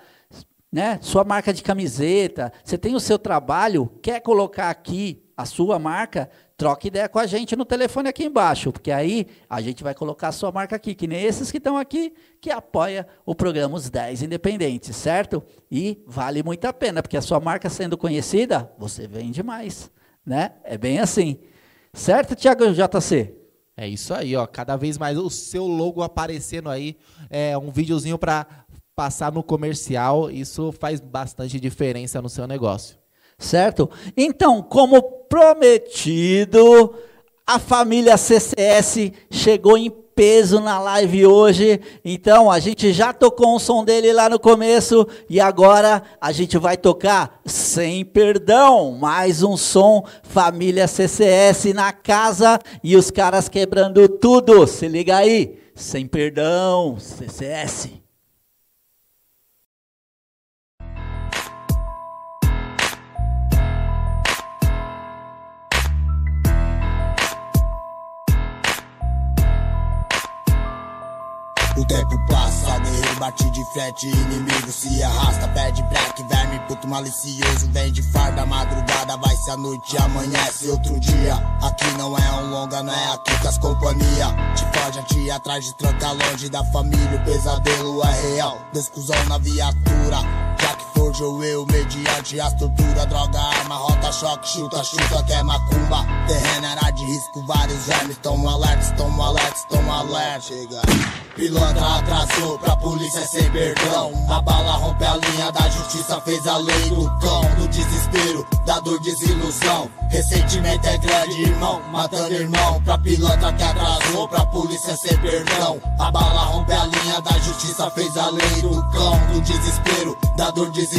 S1: né? Sua marca de camiseta, você tem o seu trabalho, quer colocar aqui a sua marca, troque ideia com a gente no telefone aqui embaixo, porque aí a gente vai colocar a sua marca aqui, que nem esses que estão aqui, que apoia o programa Os 10 Independentes, certo? E vale muito a pena, porque a sua marca sendo conhecida, você vende mais, né? É bem assim. Certo, Thiago JC?
S2: É isso aí, ó. Cada vez mais o seu logo aparecendo aí, é um videozinho para passar no comercial, isso faz bastante diferença no seu negócio.
S1: Certo? Então, como prometido, a família CCS chegou em peso na live hoje. Então, a gente já tocou um som dele lá no começo e agora a gente vai tocar Sem Perdão, mais um som família CCS na casa e os caras quebrando tudo. Se liga aí. Sem Perdão, CCS.
S22: Tempo passa, guerreiro bate de frente, inimigo se arrasta, pede black, verme puto malicioso, vem de farda, madrugada, vai se a noite amanhece outro dia. Aqui não é um longa, não é aqui que as companhia te foge, te atrás de tranca longe da família, o pesadelo é real. Dois cuzão na viatura, já que forjou eu, mediante as torturas, droga, arma, rota, choque, chuta, chuta, que é macumba. Terreno era de risco, vários vermes, tão alerta, tão alerta, tão alerta. Chega. Pilantra atrasou pra polícia sem perdão. A bala rompe a linha da justiça, fez a lei do cão. No desespero, da dor, desilusão. Ressentimento é grande, irmão, matando irmão. Pra pilantra que atrasou, pra polícia sem perdão. A bala rompe a linha da justiça, fez a lei do cão. No desespero, da dor, desilusão.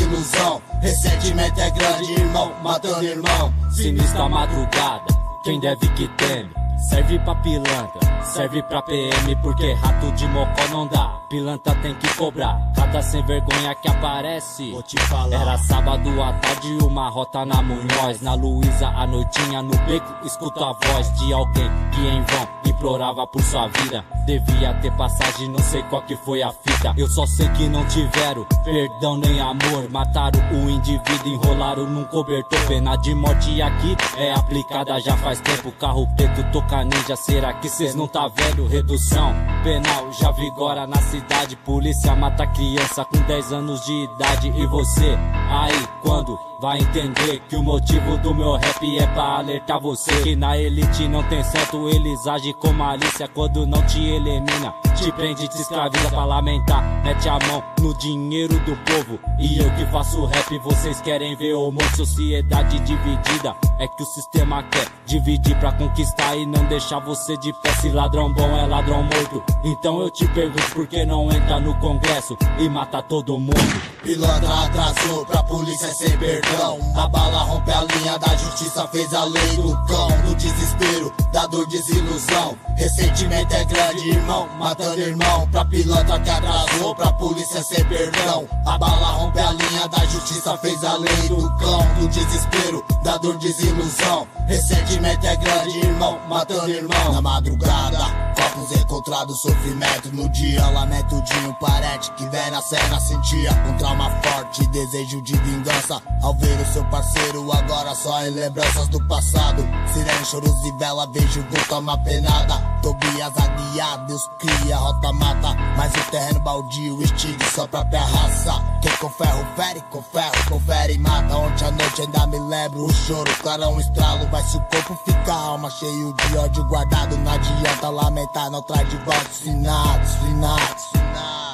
S22: Ressentimento é grande, irmão, matando irmão.
S8: Sinistra madrugada, quem deve que teme. Serve pra pilantra, serve pra PM, porque rato de mocó não dá. Pilantra tem que cobrar, cada sem vergonha que aparece.
S22: Vou te falar.
S8: Era sábado à tarde, uma rota na Munhoz. Na Luísa, à noitinha no beco, escuto a voz de alguém que em vão implorava por sua vida. Devia ter passagem, não sei qual que foi a fita. Eu só sei que não tiveram perdão nem amor. Mataram o indivíduo, enrolaram num cobertor. Pena de morte aqui é aplicada já faz tempo. Carro preto, toca ninja, será que cês não tá vendo? Redução penal já vigora na cidade. Polícia mata criança com 10 anos de idade. E você Aí, quando vai entender que o motivo do meu rap é pra alertar você. Que na elite não tem certo, eles agem com malícia. Quando não te elimina, te prende, te escraviza. Pra lamentar, mete a mão no dinheiro do povo. E eu que faço rap, vocês querem ver o mundo sociedade dividida, é que o sistema quer dividir pra conquistar e não deixar você de pé, se ladrão bom é ladrão morto, então eu te pergunto por que não entra no congresso e mata todo mundo.
S22: Pilantra atrasou pra polícia sem perdão. A bala rompe a linha da justiça, fez a lei do cão. Do desespero, da dor, desilusão. Ressentimento é grande, irmão, matando irmão. Pra pilantra que atrasou, pra polícia sem perdão. A bala rompe a linha da justiça, fez a lei do cão. Do desespero, da dor, desilusão. Ressentimento é grande, irmão, matando irmão. Na madrugada, copos encontrados, sofrimento. No dia, lamento de um parente que vem na cena, sentia um trauma forte, desejo de vingança. Ao ver o seu parceiro, agora só em lembranças do passado. Sirene, choros e vela, vejo vulto uma penada. Tobias aguiado, Deus cria, rota mata. Mas o terreno baldio, estigue só própria raça. Quem com ferro fere, com ferro, confere e mata. Ontem à noite ainda me lembro o choro, clarão estralo. Vai se o corpo fica alma cheio de ódio guardado. Não adianta lamentar, não traz de volta os finados, finados, finados.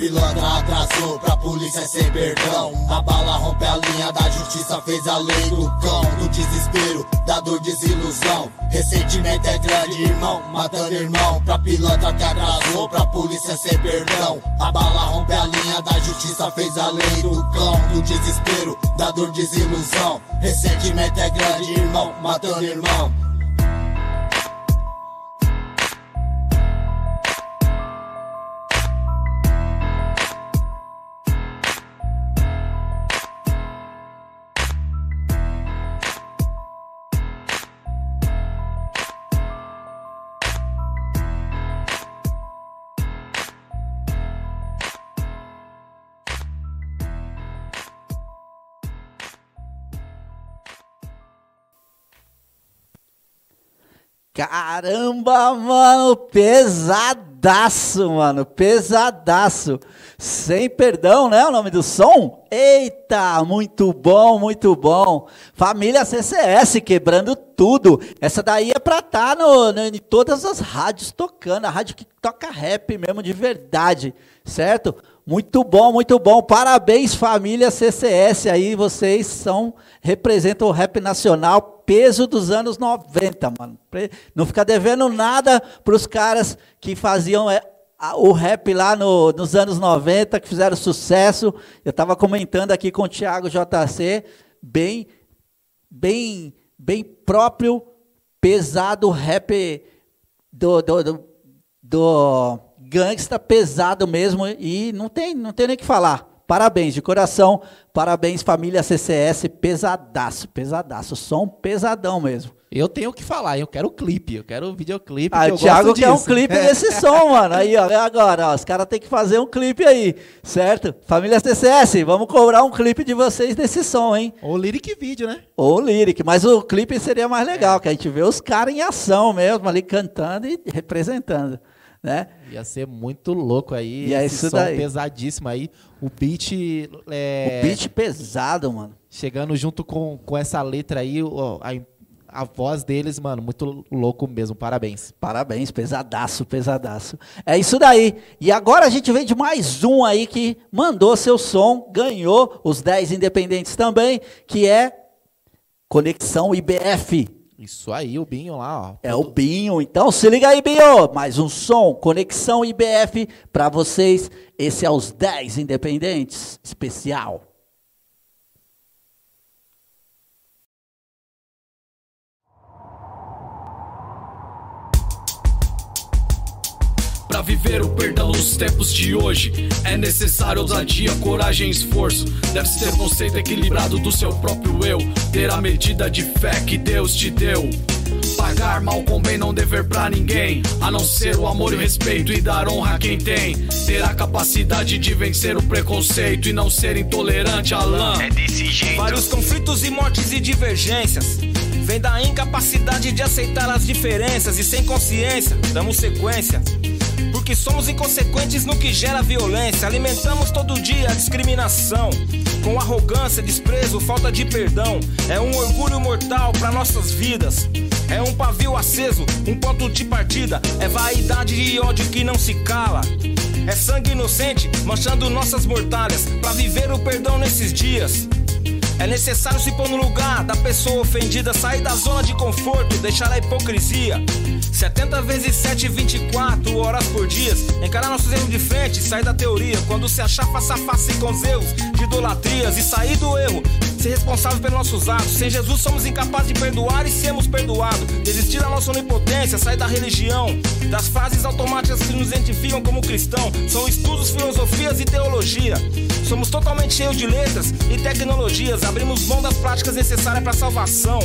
S22: Pilantra atrasou pra polícia sem perdão. A bala rompe a linha da justiça, fez a lei do cão. Do desespero, da dor, desilusão. Ressentimento é grande, irmão, matando irmão. Pra pilantra que atrasou, pra polícia sem perdão. A bala rompe a linha da justiça, fez a lei do cão. Do desespero, da dor, desilusão. Ressentimento é grande, irmão, matando irmão.
S1: Caramba, mano, pesadaço, mano, pesadaço. Sem perdão, né? O nome do som? Eita, muito bom, muito bom. Família CCS quebrando tudo. Essa daí é pra estar no, no, em todas as rádios tocando, a rádio que toca rap mesmo de verdade, certo? Muito bom, muito bom. Parabéns, família CCS aí, vocês são representam o rap nacional, peso dos anos 90, mano. Não fica devendo nada para os caras que faziam é, o rap lá no- nos anos 90, que fizeram sucesso. Eu estava comentando aqui com o Thiago JC, bem, bem, bem próprio, pesado rap do, do, do, do gangsta pesado mesmo e não tem, não tem nem o que falar. Parabéns, de coração. Parabéns, família CCS. Pesadaço, pesadaço. Som pesadão mesmo.
S2: Eu tenho o que falar, eu quero clipe, eu quero videoclipe.
S1: Ah,
S2: que
S1: o Thiago quer um
S2: disso.
S1: clipe desse som, mano. Aí, ó, agora, ó, os caras têm que fazer um clipe aí, certo? Família CCS, vamos cobrar um clipe de vocês desse som, hein?
S2: Ou lyric vídeo, né?
S1: Ou lyric, mas o clipe seria mais legal, que a gente vê os caras em ação mesmo, ali cantando e representando, né?
S2: Ia ser muito louco aí.
S1: E é
S2: esse
S1: isso
S2: som
S1: daí.
S2: pesadíssimo aí. O beat. É,
S1: O beat pesado, mano.
S2: Chegando junto com, com essa letra aí, a, a voz deles, mano, muito louco mesmo. Parabéns.
S1: Parabéns, pesadaço, pesadaço. É isso daí. E agora a gente vem de mais um aí que mandou seu som, ganhou os 10 independentes também, que é Conexão IBF.
S2: Isso aí, o Binho lá, ó.
S1: É o Binho. Então se liga aí, Binho. Mais um som, Conexão IBF para vocês. Esse é os 10 independentes especial.
S18: Pra viver o perdão nos tempos de hoje. É necessário ousadia, coragem e esforço. Deve ter conceito equilibrado do seu próprio eu. Ter a medida de fé que Deus te deu. Pagar mal com bem, não dever pra ninguém. A não ser o amor e o respeito e dar honra a quem tem. Ter a capacidade de vencer o preconceito E não ser intolerante a lã
S10: É desse jeito. Vários conflitos e mortes e divergências. Vem da incapacidade de aceitar as diferenças e sem consciência, damos sequência. Porque somos inconsequentes no que gera violência. Alimentamos todo dia a discriminação. com arrogância, desprezo, falta de perdão. É um orgulho mortal para nossas vidas. É um pavio aceso, um ponto de partida. É vaidade e ódio que não se cala. É sangue inocente manchando nossas mortalhas. Pra viver o perdão nesses dias. É necessário se pôr no lugar da pessoa ofendida, sair da zona de conforto, deixar a hipocrisia. 70 vezes 7, 24 horas por dia. Encarar nossos erros de frente, sair da teoria. Quando se achar face a face com os erros de idolatrias e sair do erro, ser responsável pelos nossos atos. Sem Jesus somos incapazes de perdoar e sermos perdoados. Desistir da nossa onipotência, sair da religião, das frases automáticas que nos identificam como cristão. São estudos, filosofias e teologia. Somos totalmente cheios de letras e tecnologias. Abrimos mão das práticas necessárias para a salvação.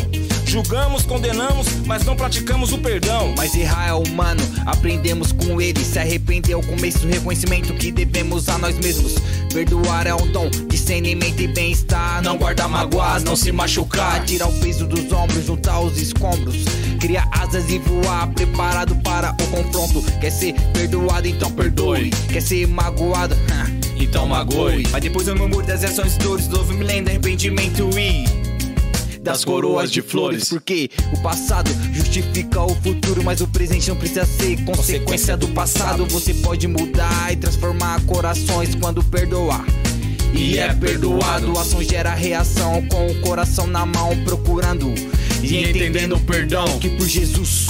S10: Julgamos, condenamos, mas não praticamos o perdão.
S23: Mas errar é humano, aprendemos com ele. Se arrepender é o começo do reconhecimento que devemos a nós mesmos. Perdoar é um dom, discernimento e bem-estar. Não guardar mágoas, não se machucar. Tirar o peso dos ombros, juntar os escombros. Criar asas e voar, preparado para o confronto. Quer ser perdoado, então perdoe. Quer ser magoado, então magoe. Mas depois eu murmuro das ações dores, do me lendo arrependimento e das coroas de flores. Porque o passado justifica o futuro, mas o presente não precisa ser consequência do passado. Você pode mudar e transformar corações quando perdoar. E é perdoado, ação gera reação com o coração na mão procurando e entendendo o perdão. que por Jesus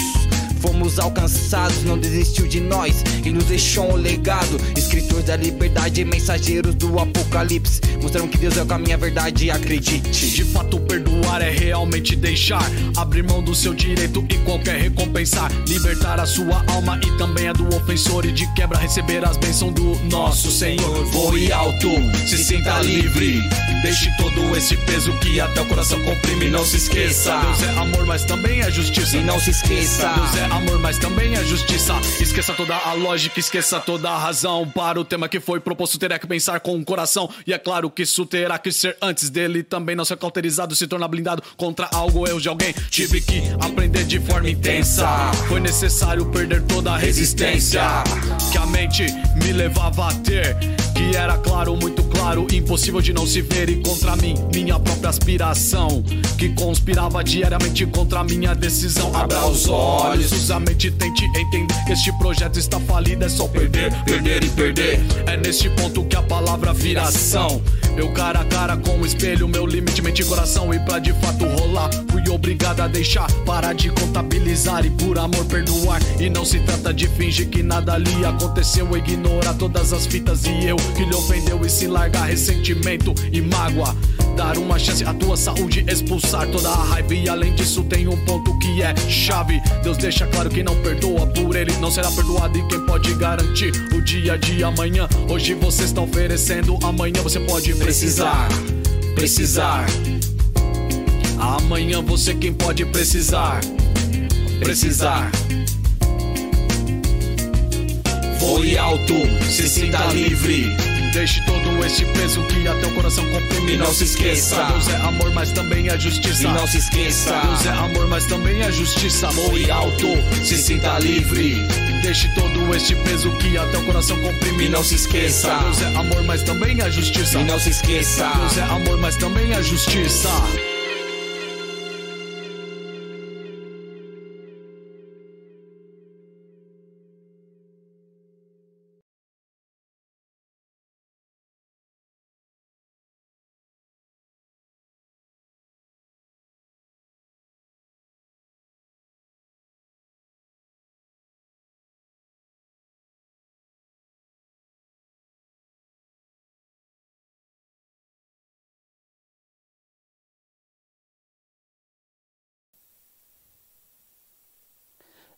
S23: fomos alcançados, não desistiu de nós e nos deixou um legado. Escritores da liberdade, mensageiros do apocalipse, mostraram que Deus é o caminho, a verdade, acredite.
S18: De fato, perdoar é realmente deixar, abrir mão do seu direito e qualquer recompensar, libertar a sua alma e também a do ofensor e de quebra receber as bênçãos do nosso Senhor. Voe alto, se sinta livre, deixe todo esse peso que até o coração comprime. Não se esqueça, Deus é amor, mas também é justiça.
S23: E não se esqueça,
S18: Deus é amor, mas também é justiça. Esqueça toda a lógica, esqueça toda a razão. Para o tema que foi proposto, terá que pensar com o coração. E é claro que isso terá que ser antes dele também não ser cauterizado, se tornar blindado contra algo, erros de alguém. Tive que aprender de forma intensa. Foi necessário perder toda a resistência que a mente me levava a ter. Que era claro, muito claro, impossível de não se ver. E contra mim, minha própria aspiração. Que conspirava diariamente contra minha decisão. Abra os olhos, usa a mente, tente entender que este projeto está falido. É só perder, perder e perder. É neste ponto que a palavra vira ação. Eu cara a cara com o espelho, meu limite, mente e coração. E pra de fato rolar, fui obrigado a deixar. Parar de contabilizar e por amor perdoar. E não se trata de fingir que nada ali aconteceu. Ignorar todas as fitas e eu que lhe ofendeu e se largar ressentimento e mágoa. Dar uma chance à tua saúde, expulsar toda a raiva. E além disso, tem um ponto que é chave. Deus deixa claro que não perdoa por ele, não será perdoado. E quem pode garantir o dia de amanhã? Hoje você está oferecendo, amanhã você pode precisar. Precisar. Amanhã você quem pode precisar. Precisar. Voe alto, se sinta livre. Deixe todo esse peso que até o coração comprime.
S23: E não se esqueça.
S18: Deus é amor, mas também é justiça.
S23: E não se esqueça.
S18: Deus é amor, mas também é justiça.
S23: Voe alto, se sinta livre.
S18: Deixe todo este peso que até o coração comprime.
S23: E não se esqueça.
S18: Deus é amor, mas também é justiça.
S23: E não se esqueça.
S18: Deus é amor, mas também é justiça.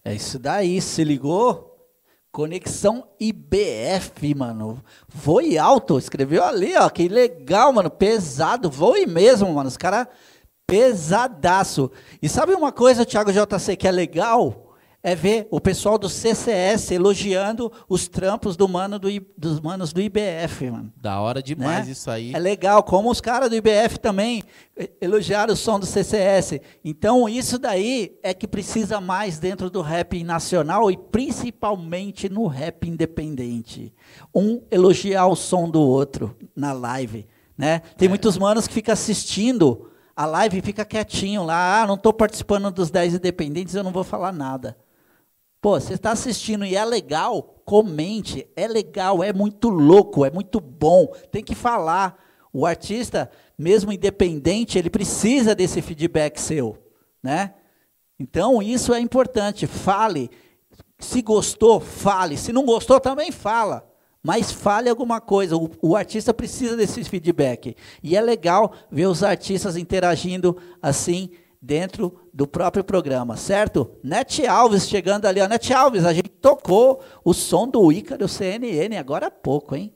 S1: É isso daí, se ligou? Conexão IBF, mano. Voe alto, escreveu ali, ó. Que legal, mano. Pesado, voe mesmo, mano. Os caras pesadaço. E sabe uma coisa, Thiago JC, que é legal? É ver o pessoal do CCS elogiando os trampos do mano do, dos manos do IBF, mano.
S2: Da hora demais
S1: né?
S2: isso aí.
S1: É legal, como os caras do IBF também eh, elogiaram o som do CCS. Então, isso daí é que precisa mais dentro do rap nacional e principalmente no rap independente. Um elogiar o som do outro na live. né? Tem muitos manos que ficam assistindo a live e fica quietinho lá, ah, não estou participando dos 10 independentes, eu não vou falar nada. Pô, você está assistindo e é legal, comente, é legal, é muito louco, é muito bom, tem que falar. O artista, mesmo independente, ele precisa desse feedback seu, né? Então, isso é importante, fale. Se gostou, fale. Se não gostou, também fala. Mas fale alguma coisa. O, o, artista precisa desse feedback. E é legal ver os artistas interagindo assim dentro do próprio programa, certo? Net Alves chegando ali. Ó. Net Alves, a gente tocou o som do Ícaro CNN agora há pouco, hein?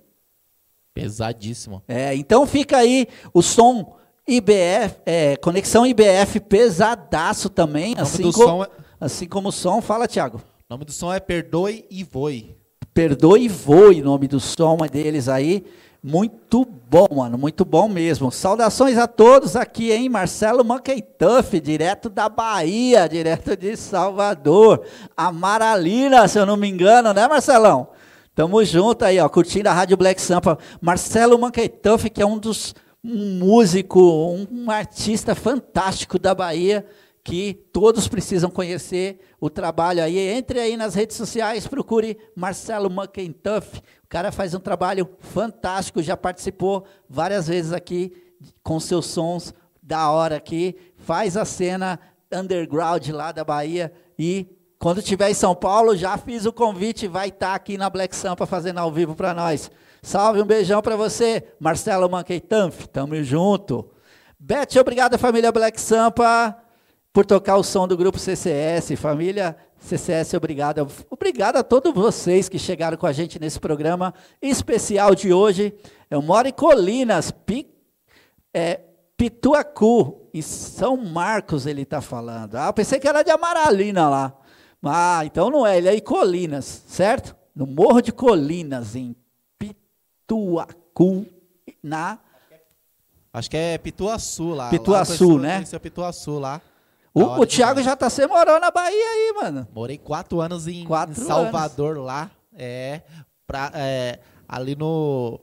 S2: Pesadíssimo.
S1: É, então fica aí o som IBF, é, conexão IBF pesadaço também, assim, co é... assim como o som. Fala, Thiago.
S2: O nome do som é Perdoe e Voe.
S1: Perdoe e Voe, nome do som é deles aí. Muito bom, mano, muito bom mesmo. Saudações a todos aqui, hein? Marcelo Manqueituff, direto da Bahia, direto de Salvador. Amaralina, se eu não me engano, né, Marcelão? Tamo junto aí, ó, curtindo a Rádio Black Sampa. Marcelo Manqueituff, que é um dos um músico, um, um artista fantástico da Bahia, que todos precisam conhecer o trabalho aí. Entre aí nas redes sociais, procure Marcelo McIntuff. O cara faz um trabalho fantástico, já participou várias vezes aqui com seus sons da hora aqui. Faz a cena underground lá da Bahia e quando estiver em São Paulo, já fiz o convite, vai estar tá aqui na Black Sampa fazendo ao vivo para nós. Salve, um beijão para você, Marcelo Manqueitanf, tamo junto. Beth, obrigado família Black Sampa por tocar o som do grupo CCS. Família CCS, obrigado. Obrigado a todos vocês que chegaram com a gente nesse programa especial de hoje. Eu moro em Colinas, Pi, é, Pituacu, em São Marcos ele está falando. Ah, eu pensei que era de Amaralina lá. Ah, então não é, ele é em Colinas, certo? No Morro de Colinas, em Pituacu, na...
S2: Acho que é Pituaçu lá.
S1: Pituaçu,
S2: lá,
S1: né?
S2: é Pituaçu lá.
S1: O, o Thiago JC morou na Bahia aí, mano.
S2: Morei quatro anos em,
S1: quatro
S2: em Salvador anos. lá. É, pra, é, ali no.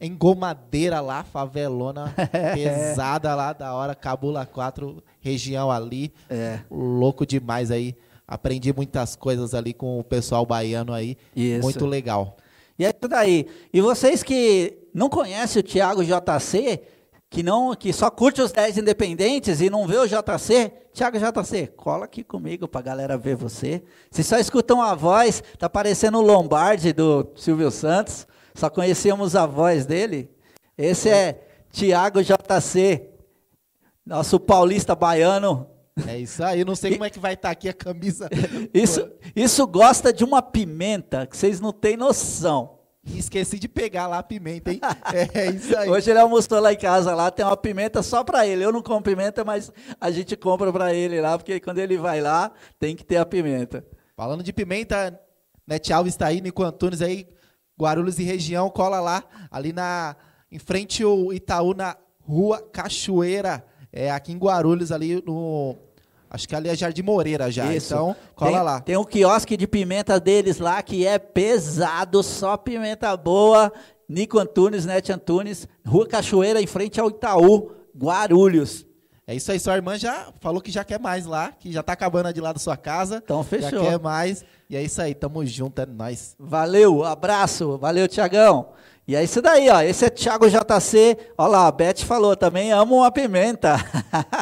S2: Em Gomadeira lá, favelona pesada lá, da hora, Cabula 4, região ali.
S1: É.
S2: Louco demais aí. Aprendi muitas coisas ali com o pessoal baiano aí.
S1: Isso.
S2: Muito legal.
S1: E é tudo aí. E vocês que não conhecem o Thiago JC, que não que só curte os 10 independentes e não vê o JC, Thiago JC, cola aqui comigo para a galera ver você. Se só escutam a voz, tá parecendo o Lombardi do Silvio Santos, só conhecíamos a voz dele. Esse é Thiago JC, nosso paulista baiano.
S2: É isso aí, não sei como é que vai estar tá aqui a camisa.
S1: Isso, isso gosta de uma pimenta que vocês não têm noção.
S2: E esqueci de pegar lá a pimenta, hein? É isso aí.
S1: Hoje ele almoçou lá em casa, lá tem uma pimenta só para ele. Eu não como pimenta, mas a gente compra para ele lá, porque quando ele vai lá, tem que ter a pimenta.
S2: Falando de pimenta, Net Alves está aí, Nico Antunes aí, Guarulhos e região, cola lá, ali na em frente ao Itaú, na Rua Cachoeira, é aqui em Guarulhos, ali no Acho que ali é Jardim Moreira já. Isso. Então, cola
S1: tem,
S2: lá.
S1: Tem um quiosque de pimenta deles lá que é pesado, só pimenta boa. Nico Antunes, Net Antunes, Rua Cachoeira, em frente ao Itaú, Guarulhos.
S2: É isso aí, sua irmã já falou que já quer mais lá, que já tá acabando de lá da sua casa.
S1: Então fechou.
S2: Já quer mais. E é isso aí, tamo junto, é nóis.
S1: Valeu, abraço, valeu, Tiagão. E é isso daí, ó. Esse é Thiago JC. Olha lá, a Beth falou também, amo uma pimenta.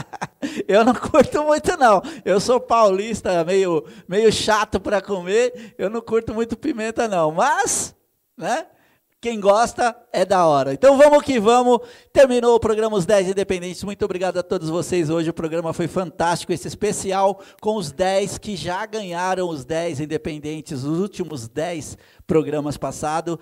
S1: eu não curto muito, não. Eu sou paulista, meio, meio chato para comer. Eu não curto muito pimenta, não. Mas, né? Quem gosta é da hora. Então vamos que vamos. Terminou o programa Os 10 Independentes. Muito obrigado a todos vocês. Hoje o programa foi fantástico. Esse especial com os 10 que já ganharam os 10 Independentes, os últimos 10 programas passados.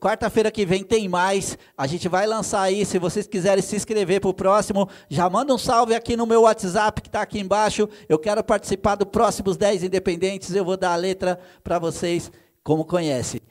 S1: Quarta-feira que vem tem mais. A gente vai lançar aí. Se vocês quiserem se inscrever para o próximo, já manda um salve aqui no meu WhatsApp que está aqui embaixo. Eu quero participar do próximos 10 Independentes. Eu vou dar a letra para vocês, como conhece.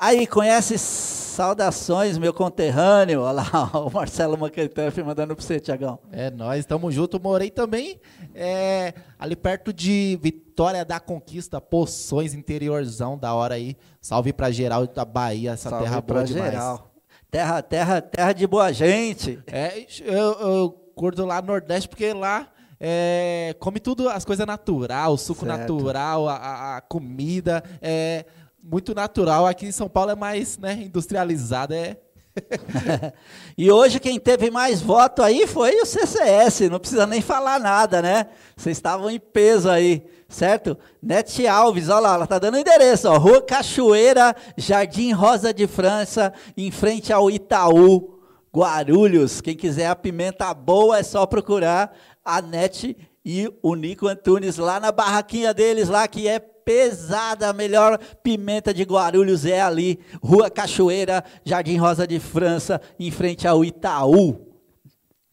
S1: Aí, conhece saudações, meu conterrâneo. Olha lá, o Marcelo Maquetef mandando para você, Tiagão.
S2: É, nós estamos juntos. Morei também é, ali perto de Vitória da Conquista, Poções, interiorzão da hora aí. Salve para geral da Bahia, essa
S1: Salve
S2: terra boa
S1: demais. geral. Terra, terra, terra de boa gente.
S2: É, eu, eu curto lá no Nordeste porque lá é, come tudo, as coisas natural, o suco
S1: Certo.
S2: natural, a- a, a comida é muito natural. Aqui em São Paulo é mais né, industrializado, é
S1: E hoje quem teve mais voto aí foi o CCS, não precisa nem falar nada, né? Vocês estavam em peso aí, certo? Nete Alves, olha lá, ela tá dando endereço, ó, Rua Cachoeira, Jardim Rosa de França, em frente ao Itaú, Guarulhos. Quem quiser a pimenta boa é só procurar a Nete e o Nico Antunes lá na barraquinha deles lá que é pesada, a melhor pimenta de Guarulhos é ali, Rua Cachoeira, Jardim Rosa de França, em frente ao Itaú,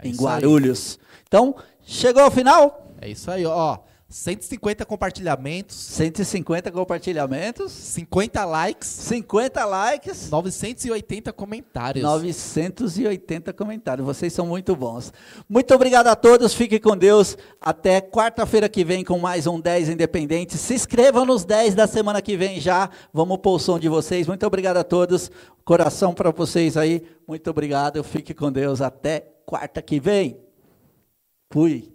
S1: em
S2: isso aí.
S1: Guarulhos. Então, chegou ao final?
S2: É isso aí, ó. 150 compartilhamentos.
S1: 150 compartilhamentos.
S2: 50 likes.
S1: 50 likes.
S2: 980 comentários.
S1: 980 comentários. Vocês são muito bons. Muito obrigado a todos. Fiquem com Deus. Até quarta-feira que vem com mais um 10 Independentes. Se inscrevam nos 10 da semana que vem já. Vamos pôr o som de vocês. Muito obrigado a todos. Coração para vocês aí. Muito obrigado. Fique com Deus. Até quarta que vem. Fui.